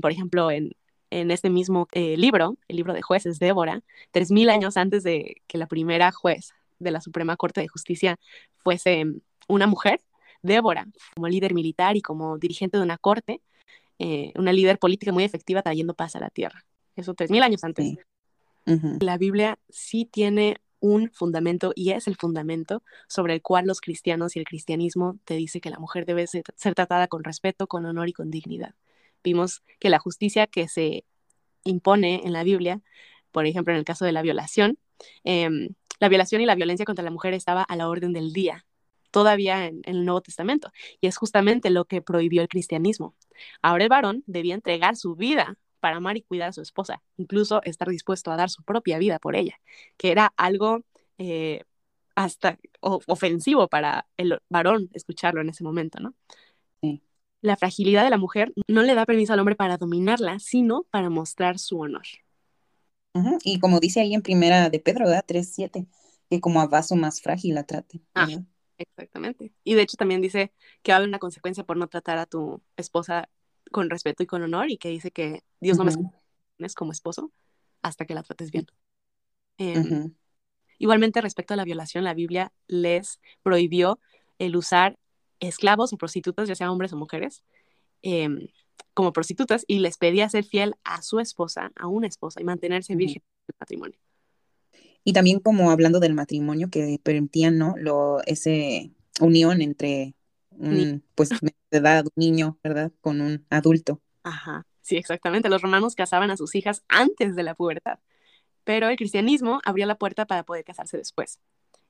por ejemplo, en, en este mismo eh, libro, el libro de jueces, Débora, tres mil años antes de que la primera juez de la Suprema Corte de Justicia fuese una mujer, Débora, como líder militar y como dirigente de una corte, eh, una líder política muy efectiva trayendo paz a la tierra. Eso tres mil años antes. La Biblia sí tiene un fundamento y es el fundamento sobre el cual los cristianos y el cristianismo te dice que la mujer debe ser, tratada con respeto, con honor y con dignidad. Vimos que la justicia que se impone en la Biblia, por ejemplo en el caso de la violación, eh, la violación y la violencia contra la mujer estaba a la orden del día, todavía en, el Nuevo Testamento, y es justamente lo que prohibió el cristianismo. Ahora el varón debía entregar su vida para amar y cuidar a su esposa, incluso estar dispuesto a dar su propia vida por ella, que era algo eh, hasta ofensivo para el varón escucharlo en ese momento, ¿no? La fragilidad de la mujer no le da permiso al hombre para dominarla, sino para mostrar su honor. Y como dice ahí en primera de Pedro, ¿verdad? 3.7, que como a vaso más frágil la trate. Ah, exactamente. Y de hecho también dice que va a haber una consecuencia por no tratar a tu esposa con respeto y con honor y que dice que Dios no me es como esposo hasta que la trates bien. Em, igualmente, respecto a la violación, la Biblia les prohibió el usar esclavos o prostitutas, ya sean hombres o mujeres, em, como prostitutas y les pedía ser fiel a su esposa, a una esposa y mantenerse virgen en el matrimonio. Y también como hablando del matrimonio que permitían, ¿no? Lo, ese unión entre un, pues, de edad, un niño, ¿verdad? Con un adulto. Ajá, sí, exactamente. Los romanos casaban a sus hijas antes de la pubertad, pero el cristianismo abrió la puerta para poder casarse después.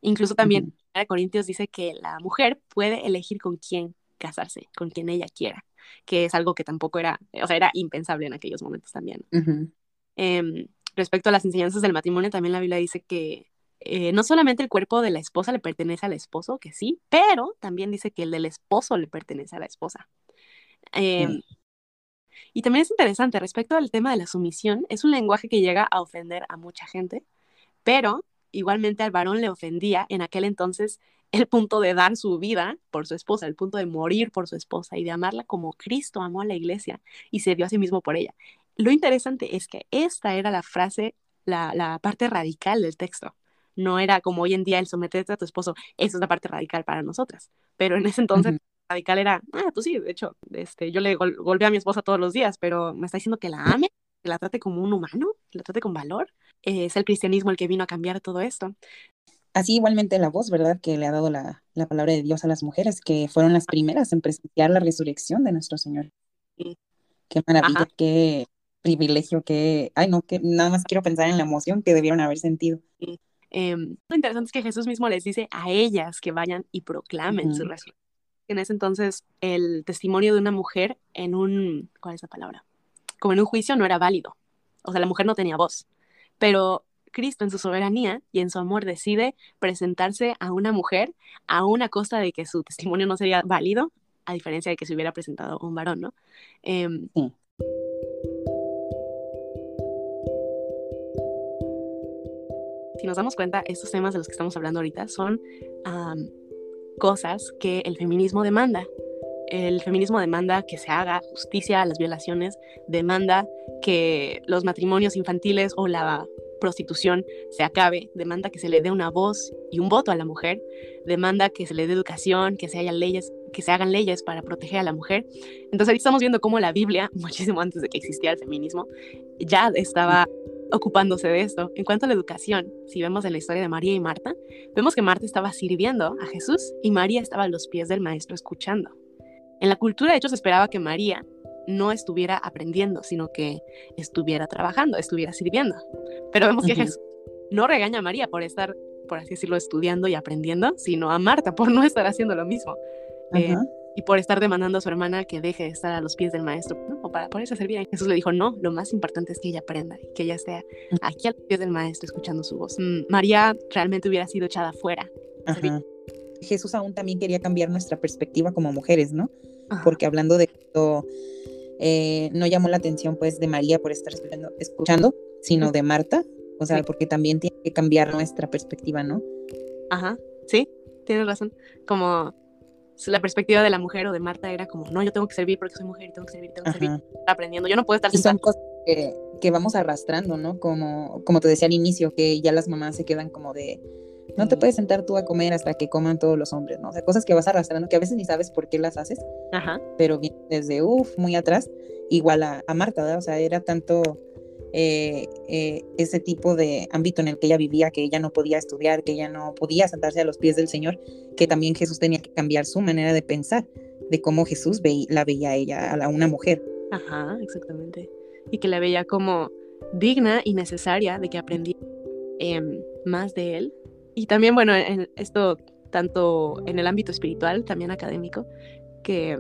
Incluso también uh Corintios dice que la mujer puede elegir con quién casarse, con quien ella quiera, que es algo que tampoco era, o sea, era impensable en aquellos momentos también. Em, respecto a las enseñanzas del matrimonio, también la Biblia dice que eh, no solamente el cuerpo de la esposa le pertenece al esposo, que sí, pero también dice que el del esposo le pertenece a la esposa. Em, y también es interesante, respecto al tema de la sumisión, es un lenguaje que llega a ofender a mucha gente, pero igualmente al varón le ofendía en aquel entonces el punto de dar su vida por su esposa, el punto de morir por su esposa y de amarla como Cristo amó a la iglesia y se dio a sí mismo por ella. Lo interesante es que esta era la frase, la, parte radical del texto. No era como hoy en día el someterte a tu esposo, esa es la parte radical para nosotras. Pero en ese entonces, radical era, ah, pues sí, de hecho, este, yo le golpeé a mi esposa todos los días, pero me está diciendo que la ame, que la trate como un humano, que la trate con valor. es el cristianismo el que vino a cambiar todo esto. Así igualmente la voz, ¿verdad? Que le ha dado la, palabra de Dios a las mujeres, que fueron las primeras en presenciar la resurrección de nuestro Señor. Qué maravilla, qué privilegio, qué... Ay, no, que nada más quiero pensar en la emoción que debieron haber sentido. Em, lo interesante es que Jesús mismo les dice a ellas que vayan y proclamen su resurrección. En ese entonces, el testimonio de una mujer en un... ¿Cuál es la palabra? Como en un juicio no era válido. O sea, la mujer no tenía voz. Pero Cristo en su soberanía y en su amor decide presentarse a una mujer a una costa de que su testimonio no sería válido, a diferencia de que se hubiera presentado un varón, ¿no? Em, si nos damos cuenta, estos temas de los que estamos hablando ahorita son cosas que el feminismo demanda. El feminismo demanda que se haga justicia a las violaciones, demanda que los matrimonios infantiles o la prostitución se acabe, demanda que se le dé una voz y un voto a la mujer, demanda que se le dé educación, que se hagan leyes para proteger a la mujer. Entonces ahí estamos viendo cómo la Biblia, muchísimo antes de que existiera el feminismo, ya estaba ocupándose de esto. En cuanto a la educación, si vemos en la historia de María y Marta, vemos que Marta estaba sirviendo a Jesús y María estaba a los pies del maestro escuchando. En la cultura de hecho se esperaba que María no estuviera aprendiendo, sino que estuviera trabajando, estuviera sirviendo. Pero vemos que Jesús no regaña a María por estar, por así decirlo, estudiando y aprendiendo, sino a Marta por no estar haciendo lo mismo. Eh, y por estar demandando a su hermana que deje de estar a los pies del maestro, o para ponerse a servir. Jesús le dijo, no, lo más importante es que ella aprenda y que ella esté aquí a los pies del maestro escuchando su voz. Mm, María realmente hubiera sido echada fuera. Jesús aún también quería cambiar nuestra perspectiva como mujeres, ¿no? Porque hablando de esto, eh, no llamó la atención pues de María por estar escuchando, sino de Marta, o sea, porque también tiene que cambiar nuestra perspectiva, ¿no? Ajá, sí, tienes razón. Como la perspectiva de la mujer o de Marta era como, no, yo tengo que servir porque soy mujer, tengo que servir, tengo que servir, aprendiendo, yo no puedo estar y son cosas que, que, vamos arrastrando, ¿no? Como, como te decía al inicio, que ya las mamás se quedan como de, no te puedes sentar tú a comer hasta que coman todos los hombres, ¿no? O sea, cosas que vas arrastrando que a veces ni sabes por qué las haces, Ajá. pero desde, uff, muy atrás, igual a, a Marta, ¿verdad? O sea, era tanto eh, eh, ese tipo de ámbito en el que ella vivía, que ella no podía estudiar, que ella no podía sentarse a los pies del Señor, que también Jesús tenía que cambiar su manera de pensar, de cómo Jesús la veía a ella, a una mujer. Ajá, exactamente. Y que la veía como digna y necesaria de que aprendiera em, más de él y también, bueno, en esto tanto en el ámbito espiritual, también académico, que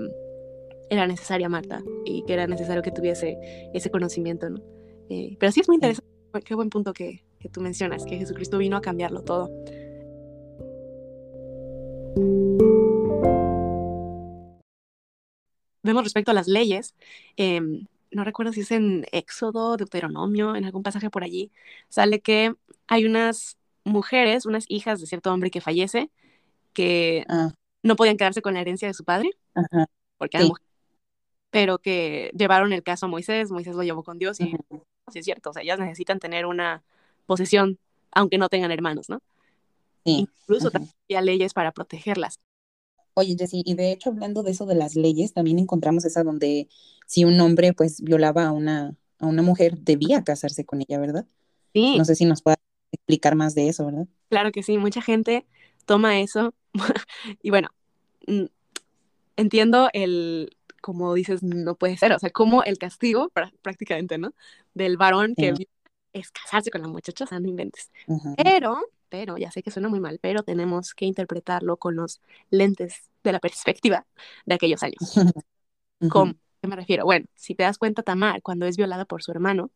era necesaria Marta y que era necesario que tuviese ese conocimiento, ¿no? Eh, pero sí es muy interesante, qué buen punto que, que tú mencionas, que Jesucristo vino a cambiarlo todo. Vemos respecto a las leyes, em, no recuerdo si es en Éxodo, Deuteronomio, en algún pasaje por allí, sale que hay unas mujeres, unas hijas de cierto hombre que fallece, que ah. no podían quedarse con la herencia de su padre, porque eran mujeres. pero que llevaron el caso a Moisés, Moisés lo llevó con Dios y sí es cierto, o sea, ellas necesitan tener una posesión aunque no tengan hermanos, ¿no? Incluso también había leyes para protegerlas. Oye, Jessy, y de hecho hablando de eso de las leyes, también encontramos esa donde si un hombre pues violaba a una, a una mujer, debía casarse con ella, ¿verdad? Sí. No sé si nos puede explicar más de eso, ¿verdad? Claro que sí, mucha gente toma eso y bueno, mm, entiendo el, como dices, no puede ser, o sea, como el castigo prácticamente, ¿no? Del varón que es casarse con la muchacha, o sea, no inventes. Pero, pero, ya sé que suena muy mal, pero tenemos que interpretarlo con los lentes de la perspectiva de aquellos años. ¿Cómo? ¿Qué me refiero? Bueno, si te das cuenta, Tamar, cuando es violada por su hermano,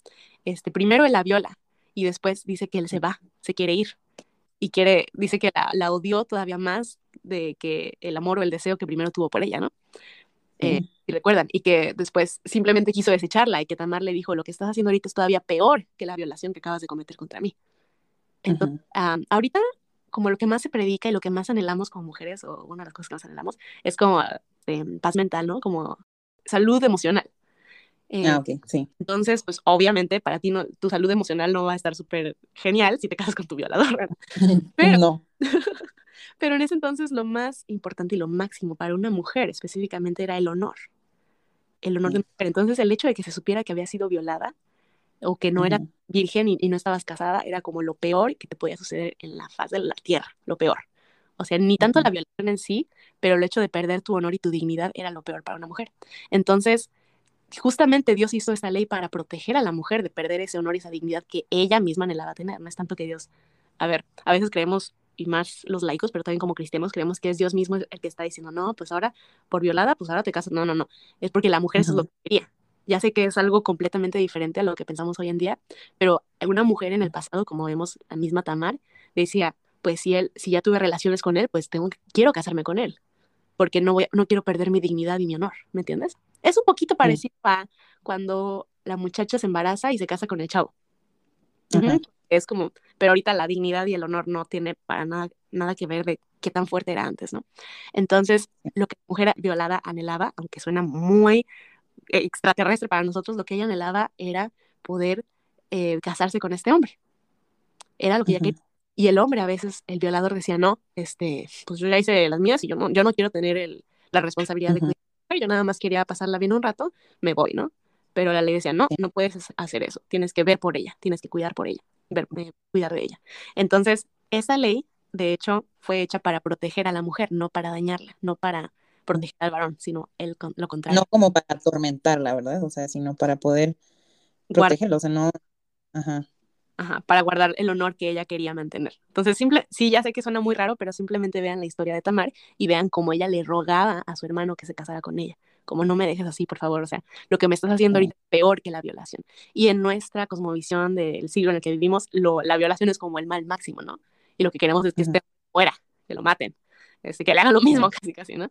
este, primero él la viola y después dice que él se va, se quiere ir. Y quiere, dice que la, la odió todavía más de que el amor o el deseo que primero tuvo por ella, ¿no? Eh, y recuerdan, y que después simplemente quiso desecharla y que Tamar le dijo, lo que estás haciendo ahorita es todavía peor que la violación que acabas de cometer contra mí. Entonces, ahorita, como lo que más se predica y lo que más anhelamos como mujeres, o una de las cosas que más anhelamos, es como eh, paz mental, ¿no? Como salud emocional. Eh, ah, ok, sí. Entonces, pues obviamente para ti no, tu salud emocional no va a estar súper genial si te casas con tu violador. Pero, no. Pero en ese entonces lo más importante y lo máximo para una mujer específicamente era el honor. El honor de una mujer. Entonces el hecho de que se supiera que había sido violada o que no era virgen y, no estabas casada era como lo peor que te podía suceder en la faz de la tierra, lo peor. O sea, ni tanto la violación en sí, pero el hecho de perder tu honor y tu dignidad era lo peor para una mujer. Entonces, justamente Dios hizo esta ley para proteger a la mujer de perder ese honor y esa dignidad que ella misma anhelaba tener. No es tanto que Dios, a ver, a veces creemos y más los laicos, pero también como cristianos creemos que es Dios mismo el que está diciendo, no, pues ahora por violada, pues ahora te casas. No, no, no. Es porque la mujer eso es lo que quería. Ya sé que es algo completamente diferente a lo que pensamos hoy en día, pero una mujer en el pasado, como vemos la misma Tamar, decía, pues si él, si ya tuve relaciones con él, pues tengo quiero casarme con él, porque no voy, no quiero perder mi dignidad y mi honor, ¿me entiendes? Es un poquito parecido a cuando la muchacha se embaraza y se casa con el chavo es como, pero ahorita la dignidad y el honor no tiene para nada, nada que ver de qué tan fuerte era antes, ¿no? Entonces, lo que la mujer violada anhelaba, aunque suena muy extraterrestre para nosotros, lo que ella anhelaba era poder eh, casarse con este hombre. Era lo que ella quería. Y el hombre a veces, el violador decía, no, este, pues yo ya hice las mías y yo no, yo no quiero tener el, la responsabilidad de cuidar. Yo nada más quería pasarla bien un rato, me voy, ¿no? Pero la ley decía, no, no puedes hacer eso, tienes que ver por ella, tienes que cuidar por ella cuidar de ella. Entonces, esa ley, de hecho, fue hecha para proteger a la mujer, no para dañarla, no para proteger al varón, sino el, lo contrario. No como para atormentarla, ¿verdad? O sea, sino para poder protegerlo, o sea, no... Ajá. Ajá, para guardar el honor que ella quería mantener. Entonces, simple, sí, ya sé que suena muy raro, pero simplemente vean la historia de Tamar y vean cómo ella le rogaba a su hermano que se casara con ella como no me dejes así, por favor, o sea, lo que me estás haciendo ahorita es peor que la violación. Y en nuestra cosmovisión del siglo en el que vivimos, lo, la violación es como el mal máximo, ¿no? Y lo que queremos es que esté fuera, que lo maten, este, que le hagan lo mismo casi, casi, ¿no?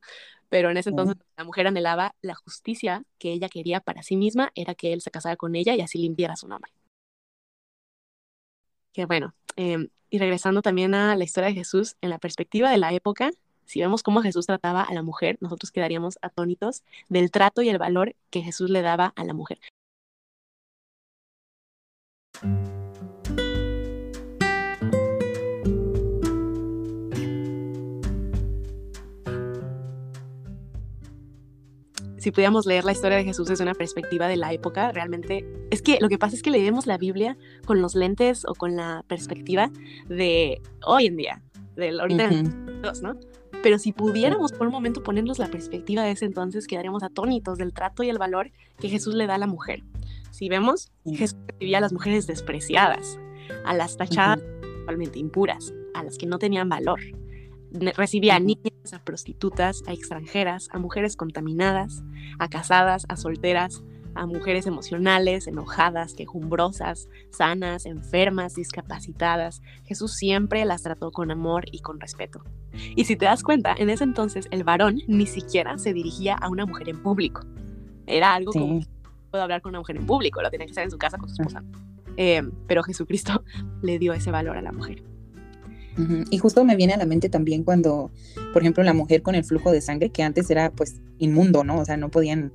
Pero en ese entonces la mujer anhelaba la justicia que ella quería para sí misma, era que él se casara con ella y así limpiara su nombre. Que bueno, em, y regresando también a la historia de Jesús, en la perspectiva de la época, si vemos cómo Jesús trataba a la mujer, nosotros quedaríamos atónitos del trato y el valor que Jesús le daba a la mujer. Si pudiéramos leer la historia de Jesús desde una perspectiva de la época, realmente es que lo que pasa es que leemos la Biblia con los lentes o con la perspectiva de hoy en día, de ahorita, ¿no? pero si pudiéramos por un momento ponernos la perspectiva de ese entonces, quedaríamos atónitos del trato y el valor que Jesús le da a la mujer. Si vemos, Jesús recibía a las mujeres despreciadas, a las tachadas totalmente impuras, a las que no tenían valor. Recibía a niñas, a prostitutas, a extranjeras, a mujeres contaminadas, a casadas, a solteras, a mujeres emocionales, enojadas, quejumbrosas, sanas, enfermas, discapacitadas. Jesús siempre las trató con amor y con respeto. Y si te das cuenta, en ese entonces el varón ni siquiera se dirigía a una mujer en público. Era algo como, puedo hablar con una mujer en público, lo tenía que hacer en su casa con su esposa. Eh, pero Jesucristo le dio ese valor a la mujer. Y justo me viene a la mente también cuando, por ejemplo, la mujer con el flujo de sangre, que antes era pues inmundo, ¿no? O sea, no podían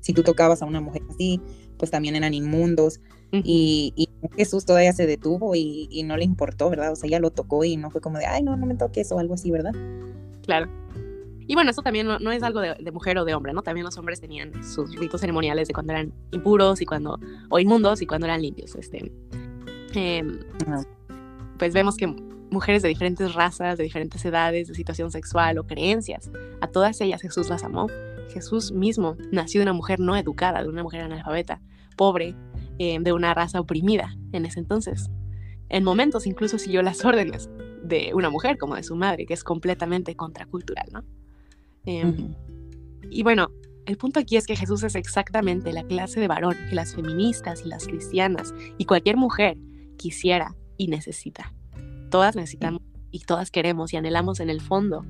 si tú tocabas a una mujer así, pues también eran inmundos. y, Jesús todavía se detuvo y, no le importó, ¿verdad? O sea, ella lo tocó y no fue como de, ay, no, no me toques o algo así, ¿verdad? Claro. Y bueno, eso también no, es algo de, mujer o de hombre, ¿no? También los hombres tenían sus ritos ceremoniales de cuando eran impuros y cuando, o inmundos y cuando eran limpios. Este, em, Pues vemos que mujeres de diferentes razas, de diferentes edades, de situación sexual o creencias, a todas ellas Jesús las amó. Jesús mismo nació de una mujer no educada, de una mujer analfabeta, pobre, em, de una raza oprimida en ese entonces. En momentos incluso siguió las órdenes de una mujer como de su madre, que es completamente contracultural, ¿no? Em, y bueno, el punto aquí es que Jesús es exactamente la clase de varón que las feministas y las cristianas y cualquier mujer quisiera y necesita. Todas necesitamos y todas queremos y anhelamos en el fondo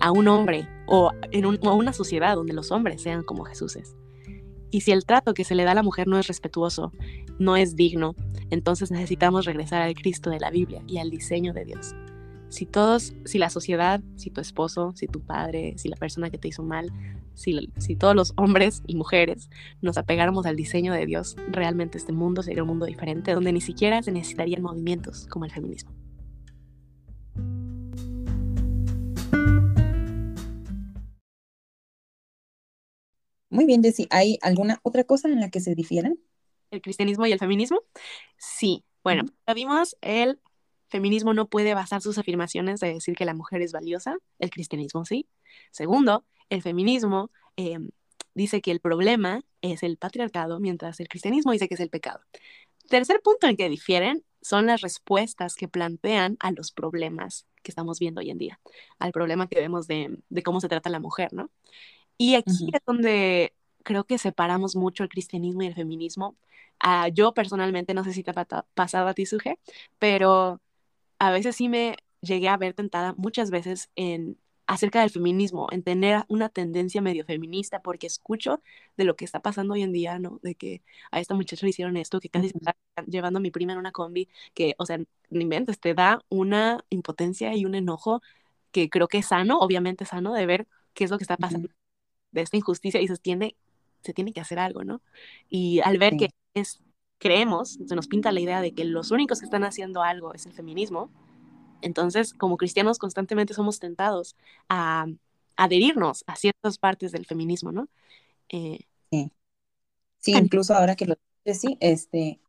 a un hombre o en a una sociedad donde los hombres sean como Jesús es. Y si el trato que se le da a la mujer no es respetuoso, no es digno, entonces necesitamos regresar al Cristo de la Biblia y al diseño de Dios si todos, si la sociedad, si tu esposo, si tu padre, si la persona que te hizo mal, si, si todos los hombres y mujeres nos apegáramos al diseño de Dios, realmente este mundo sería un mundo diferente, donde ni siquiera se necesitarían movimientos como el feminismo. Muy bien, Jessie. ¿Hay alguna otra cosa en la que se difieren? ¿El cristianismo y el feminismo? Sí. Bueno, ya vimos el feminismo no puede basar sus afirmaciones de decir que la mujer es valiosa, el cristianismo sí. Segundo, el feminismo em, dice que el problema es el patriarcado, mientras el cristianismo dice que es el pecado. Tercer punto en que difieren son las respuestas que plantean a los problemas que estamos viendo hoy en día, al problema que vemos de, cómo se trata la mujer, ¿no? Y aquí es donde creo que separamos mucho el cristianismo y el feminismo. Ah, yo personalmente, no sé si te ha pasado a ti, Suje, pero a veces sí me llegué a ver tentada muchas veces en acerca del feminismo, en tener una tendencia medio feminista, porque escucho de lo que está pasando hoy en día, ¿no? De que a esta muchacha le hicieron esto, que casi se está llevando a mi prima en una combi, que, o sea, no inventes, te da una impotencia y un enojo que creo que es sano, obviamente sano, de ver qué es lo que está pasando de esta injusticia y se tiene, se tiene que hacer algo, ¿no? Y al ver que es creemos, se nos pinta la idea de que los únicos que están haciendo algo es el feminismo, entonces como cristianos constantemente somos tentados a, adherirnos a ciertas partes del feminismo, ¿no? Eh, sí. sí, incluso ahora que lo sí, este,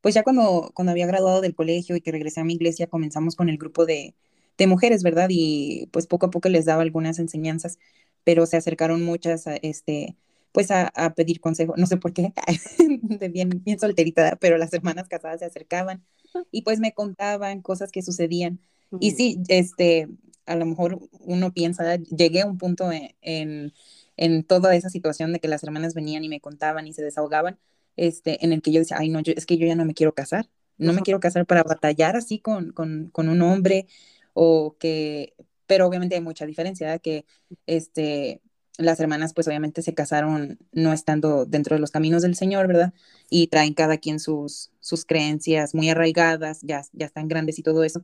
pues ya cuando, cuando había graduado del colegio y que regresé a mi iglesia, comenzamos con el grupo de, de mujeres, ¿verdad? Y pues poco a poco les daba algunas enseñanzas, pero se acercaron muchas, a, este, pues a, pedir consejo, no sé por qué, bien, bien solterita, pero las hermanas casadas se acercaban y pues me contaban cosas que sucedían. Y sí, este, a lo mejor uno piensa, llegué a un punto en, en, toda esa situación de que las hermanas venían y me contaban y se desahogaban, este, en el que yo decía, ay, no, es que yo ya no me quiero casar, no me quiero casar para batallar así con, con, con un hombre o que, pero obviamente hay mucha diferencia, que este, las hermanas pues obviamente se casaron no estando dentro de los caminos del Señor, ¿verdad? Y traen cada quien sus, sus creencias muy arraigadas, ya, ya están grandes y todo eso,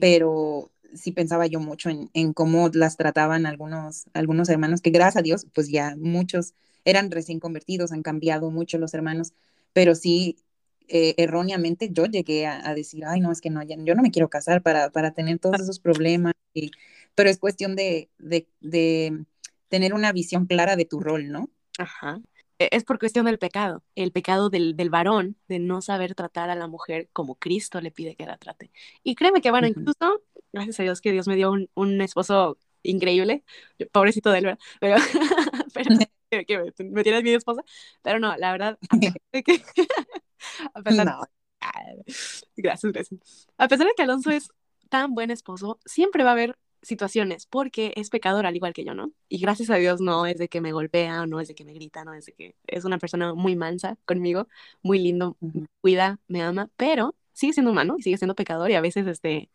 pero sí pensaba yo mucho en, en, cómo las trataban algunos, algunos hermanos, que gracias a Dios pues ya muchos eran recién convertidos, han cambiado mucho los hermanos, pero sí eh, erróneamente yo llegué a, decir, ay no, es que no, yo no me quiero casar para, para tener todos esos problemas, y, pero es cuestión de, de, de tener una visión clara de tu rol, ¿no? Ajá. E, es por cuestión del pecado, el pecado del, del, varón, de no saber tratar a la mujer como Cristo le pide que la trate. Y créeme que, bueno, incluso, gracias a Dios que Dios me dio un, un esposo increíble, pobrecito de él, ¿verdad? Pero, pero que, me, tienes mi esposa, pero no, la verdad, a pesar, no. gracias, gracias. A pesar de que Alonso es tan buen esposo, siempre va a haber situaciones, porque es pecador al igual que yo, ¿no? Y gracias a Dios no es de que me golpea, no es de que me grita, no es de que es una persona muy mansa conmigo, muy lindo, me cuida, me ama, pero sigue siendo humano y sigue siendo pecador y a veces, este,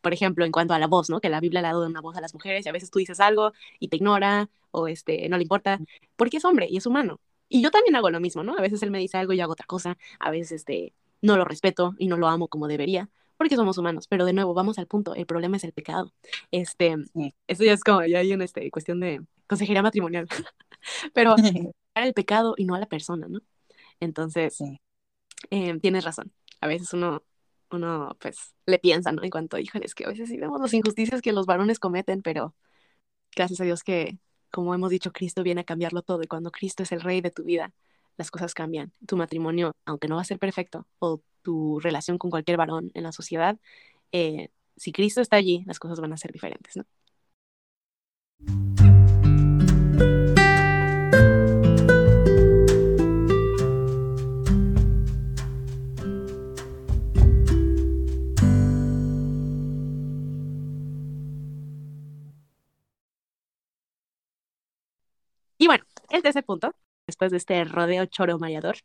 por ejemplo, en cuanto a la voz, ¿no? Que la Biblia le ha dado una voz a las mujeres y a veces tú dices algo y te ignora o este, no le importa, porque es hombre y es humano. Y yo también hago lo mismo, ¿no? A veces él me dice algo y yo hago otra cosa, a veces este, no lo respeto y no lo amo como debería, porque somos humanos, pero de nuevo, vamos al punto, el problema es el pecado. Este, eso ya es como, ya hay una este, cuestión de consejería matrimonial, pero el pecado y no a la persona, ¿no? Entonces, eh, tienes razón. A veces uno, uno, pues, le piensa, ¿no? En cuanto, híjole, es que a veces sí vemos las injusticias que los varones cometen, pero gracias a Dios que, como hemos dicho, Cristo viene a cambiarlo todo y cuando Cristo es el rey de tu vida, las cosas cambian. Tu matrimonio, aunque no va a ser perfecto, o tu relación con cualquier varón en la sociedad, eh, si Cristo está allí, las cosas van a ser diferentes, ¿no? El tercer punto, después de este rodeo choro mareador,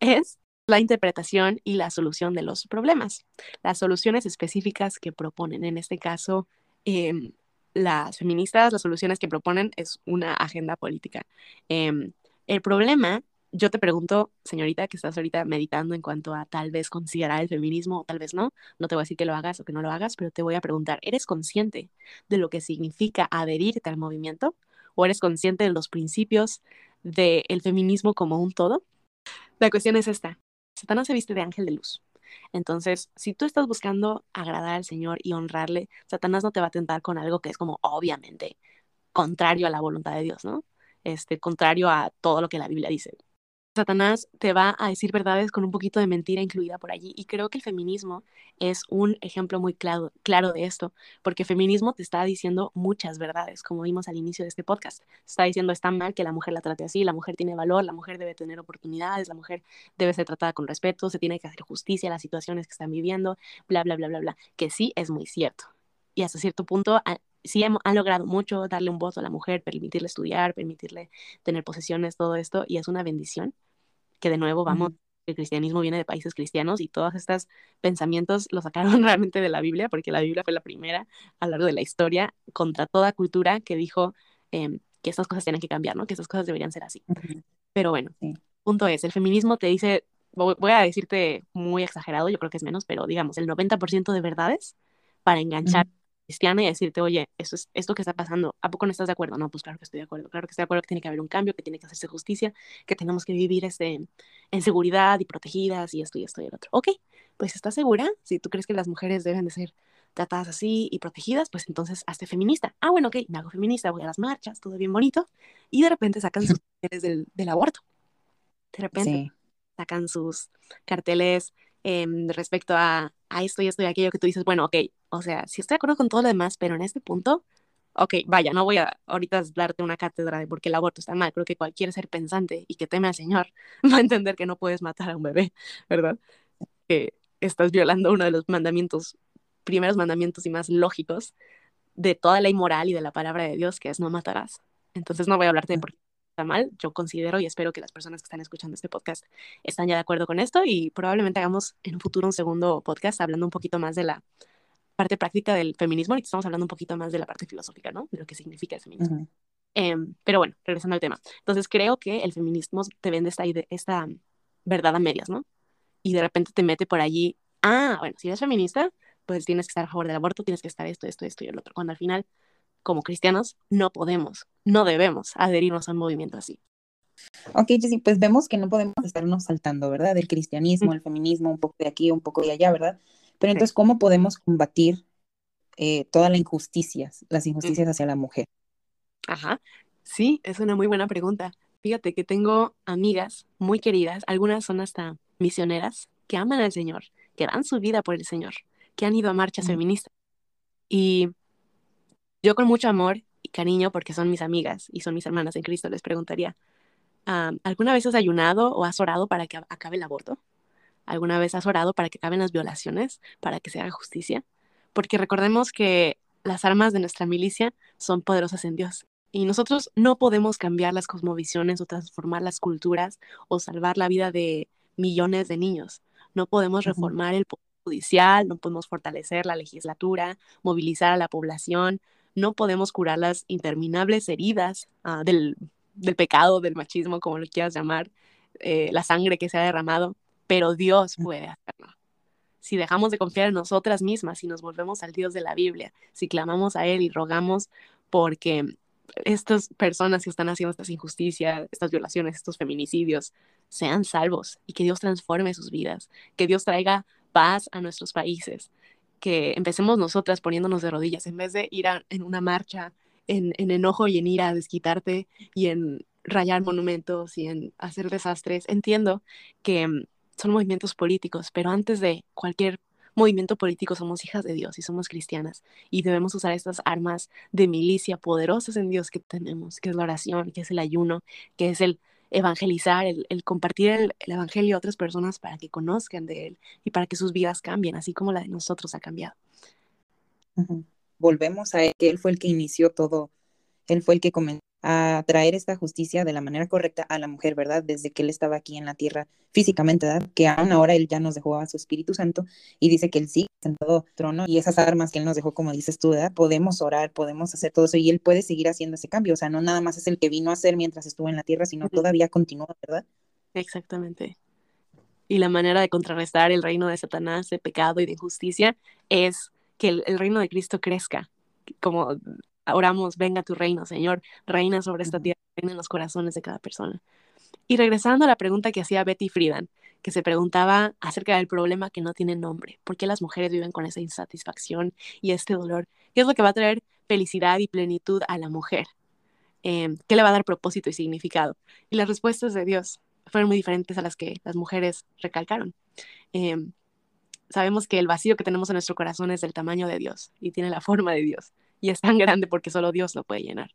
es la interpretación y la solución de los problemas. Las soluciones específicas que proponen, en este caso, em, las feministas, las soluciones que proponen es una agenda política. Em, el problema, yo te pregunto, señorita, que estás ahorita meditando en cuanto a tal vez considerar el feminismo o tal vez no, no te voy a decir que lo hagas o que no lo hagas, pero te voy a preguntar, ¿eres consciente de lo que significa adherirte al movimiento? O eres consciente de los principios del feminismo como un todo? La cuestión es esta. Satanás se viste de ángel de luz. Entonces, si tú estás buscando agradar al Señor y honrarle, Satanás no te va a tentar con algo que es como obviamente contrario a la voluntad de Dios, ¿no? Este, contrario a todo lo que la Biblia dice. Satanás te va a decir verdades con un poquito de mentira incluida por allí. Y creo que el feminismo es un ejemplo muy claro, claro de esto, porque el feminismo te está diciendo muchas verdades, como vimos al inicio de este podcast. está diciendo, está mal que la mujer la trate así, la mujer tiene valor, la mujer debe tener oportunidades, la mujer debe ser tratada con respeto, se tiene que hacer justicia a las situaciones que están viviendo, bla, bla, bla, bla, bla, que sí es muy cierto. Y hasta cierto punto sí han, logrado mucho darle un voto a la mujer, permitirle estudiar, permitirle tener posesiones, todo esto, y es una bendición que de nuevo vamos, el cristianismo viene de países cristianos y todos estos pensamientos los sacaron realmente de la Biblia, porque la Biblia fue la primera a lo largo de la historia contra toda cultura que dijo em, que estas cosas tienen que cambiar, ¿no? Que estas cosas deberían ser así. Pero bueno, punto es, el feminismo te dice, voy a decirte muy exagerado, yo creo que es menos, pero digamos, el 90% de verdades para enganchar cristiana y decirte, oye, esto es esto que está pasando, ¿a poco no estás de acuerdo? No, pues claro que estoy de acuerdo, claro que estoy de acuerdo que tiene que haber un cambio, que tiene que hacerse justicia, que tenemos que vivir este, en seguridad y protegidas y esto y esto y el otro. Ok, pues ¿estás segura? Si tú crees que las mujeres deben de ser tratadas así y protegidas, pues entonces hazte feminista. Ah, bueno, ok, me hago feminista, voy a las marchas, todo bien bonito, y de repente sacan sus carteles del, del aborto. De repente sacan sus carteles Em, respecto a, a, esto y esto y aquello que tú dices, bueno, ok, o sea, si estoy de acuerdo con todo lo demás, pero en este punto, ok, vaya, no voy a ahorita darte una cátedra de por qué el aborto está mal, creo que cualquier ser pensante y que teme al Señor va a entender que no puedes matar a un bebé, ¿verdad? Que estás violando uno de los mandamientos, primeros mandamientos y más lógicos de toda ley moral y de la palabra de Dios, que es no matarás. Entonces no voy a hablarte de por qué mal. Yo considero y espero que las personas que están escuchando este podcast están ya de acuerdo con esto y probablemente hagamos en un futuro un segundo podcast hablando un poquito más de la parte práctica del feminismo. y estamos hablando un poquito más de la parte filosófica, ¿no? De lo que significa el feminismo. Em, pero bueno, regresando al tema. Entonces creo que el feminismo te vende esta, esta verdad a medias, ¿no? Y de repente te mete por allí, ah, bueno, si eres feminista, pues tienes que estar a favor del aborto, tienes que estar esto, esto, esto y el otro. Cuando al final como cristianos no podemos, no debemos adherirnos a un movimiento así. Ok, Jessy, pues vemos que no podemos estarnos saltando, ¿verdad? El cristianismo, el feminismo, un poco de aquí, un poco de allá, ¿verdad? Pero entonces, ¿cómo podemos combatir eh, toda la injusticia, las injusticias hacia la mujer? Ajá, sí, es una muy buena pregunta. Fíjate que tengo amigas muy queridas, algunas son hasta misioneras, que aman al Señor, que dan su vida por el Señor, que han ido a marchas feministas. Y yo con mucho amor y cariño, porque son mis amigas y son mis hermanas en Cristo, les preguntaría, ¿alguna vez has ayunado o has orado para que acabe el aborto? ¿Alguna vez has orado para que acaben las violaciones, para que se haga justicia? Porque recordemos que las armas de nuestra milicia son poderosas en Dios. Y nosotros no podemos cambiar las cosmovisiones o transformar las culturas o salvar la vida de millones de niños. No podemos reformar el poder judicial, no podemos fortalecer la legislatura, movilizar a la población, no podemos curar las interminables heridas ah, del, pecado, del machismo, como lo quieras llamar, eh, la sangre que se ha derramado, pero Dios puede hacerlo. Si dejamos de confiar en nosotras mismas y nos volvemos al Dios de la Biblia, si clamamos a Él y rogamos porque estas personas que están haciendo estas injusticias, estas violaciones, estos feminicidios, sean salvos y que Dios transforme sus vidas, que Dios traiga paz a nuestros países, que empecemos nosotras poniéndonos de rodillas en vez de ir en una marcha en, en, enojo y en ira a desquitarte y en rayar monumentos y en hacer desastres. Entiendo que son movimientos políticos, pero antes de cualquier movimiento político somos hijas de Dios y somos cristianas y debemos usar estas armas de milicia poderosas en Dios que tenemos, que es la oración, que es el ayuno, que es el evangelizar, el, compartir el, evangelio a otras personas para que conozcan de él y para que sus vidas cambien, así como la de nosotros ha cambiado. Volvemos a que él fue el que inició todo, él fue el que comenzó a traer esta justicia de la manera correcta a la mujer, ¿verdad? Desde que él estaba aquí en la tierra físicamente, ¿verdad? Que aún ahora él ya nos dejó a su Espíritu Santo y dice que él sigue sentado trono y esas armas que él nos dejó, como dices tú, ¿verdad? Podemos orar, podemos hacer todo eso y él puede seguir haciendo ese cambio, o sea, no nada más es el que vino a hacer mientras estuvo en la tierra, sino todavía continúa, ¿verdad? Exactamente. Y la manera de contrarrestar el reino de Satanás, de pecado y de injusticia es que el, el reino de Cristo crezca, como oramos, venga tu reino, Señor, reina sobre esta tierra, reina en los corazones de cada persona. Y regresando a la pregunta que hacía Betty Friedan, que se preguntaba acerca del problema que no tiene nombre, ¿por qué las mujeres viven con esa insatisfacción y este dolor? ¿Qué es lo que va a traer felicidad y plenitud a la mujer? Em, ¿Qué le va a dar propósito y significado? Y las respuestas de Dios fueron muy diferentes a las que las mujeres recalcaron. Em, sabemos que el vacío que tenemos en nuestro corazón es del tamaño de Dios y tiene la forma de Dios y es tan grande porque solo Dios lo puede llenar.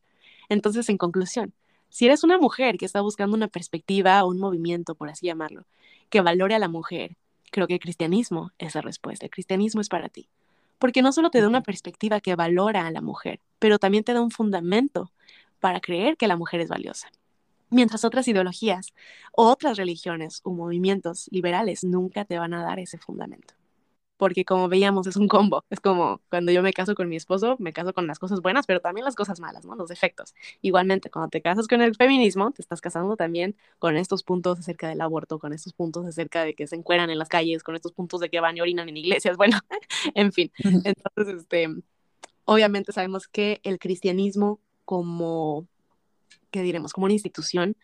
Entonces, en conclusión, si eres una mujer que está buscando una perspectiva o un movimiento, por así llamarlo, que valore a la mujer, creo que el cristianismo es la respuesta. El cristianismo es para ti. Porque no solo te da una perspectiva que valora a la mujer, pero también te da un fundamento para creer que la mujer es valiosa. Mientras otras ideologías, otras religiones o movimientos liberales nunca te van a dar ese fundamento porque como veíamos es un combo, es como cuando yo me caso con mi esposo, me caso con las cosas buenas, pero también las cosas malas, ¿no? Los defectos. Igualmente, cuando te casas con el feminismo, te estás casando también con estos puntos acerca del aborto, con estos puntos acerca de que se encueran en las calles, con estos puntos de que van y orinan en iglesias, bueno, en fin. Entonces, este, obviamente sabemos que el cristianismo como, ¿qué diremos? Como una institución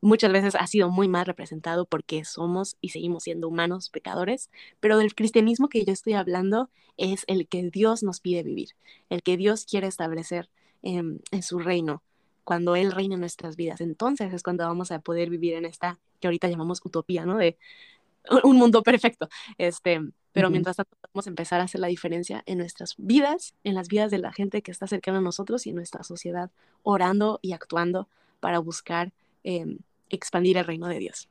muchas veces ha sido muy mal representado porque somos y seguimos siendo humanos pecadores, pero del cristianismo que yo estoy hablando es el que Dios nos pide vivir, el que Dios quiere establecer en, su reino, cuando Él reina en nuestras vidas. Entonces es cuando vamos a poder vivir en esta que ahorita llamamos utopía, ¿no? De un mundo perfecto. Este, pero mientras tanto podemos empezar a hacer la diferencia en nuestras vidas, en las vidas de la gente que está cercana a nosotros y en nuestra sociedad, orando y actuando para buscar em, expandir el reino de Dios.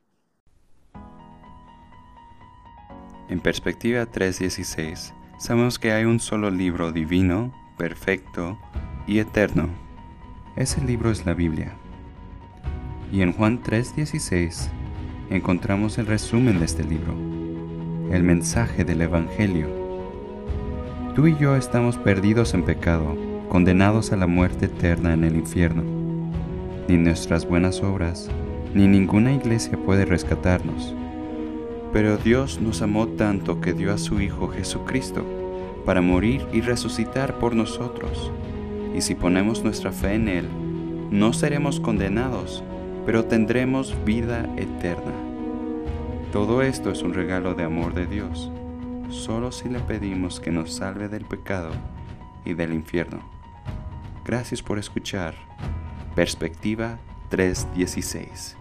En perspectiva 3.16, sabemos que hay un solo libro divino, perfecto y eterno. Ese libro es la Biblia. Y en Juan 3.16 encontramos el resumen de este libro, el mensaje del Evangelio. Tú y yo estamos perdidos en pecado, condenados a la muerte eterna en el infierno. Ni nuestras buenas obras, ni ninguna iglesia puede rescatarnos. Pero Dios nos amó tanto que dio a su Hijo Jesucristo para morir y resucitar por nosotros. Y si ponemos nuestra fe en Él, no seremos condenados, pero tendremos vida eterna. Todo esto es un regalo de amor de Dios, solo si le pedimos que nos salve del pecado y del infierno. Gracias por escuchar. Perspectiva 316.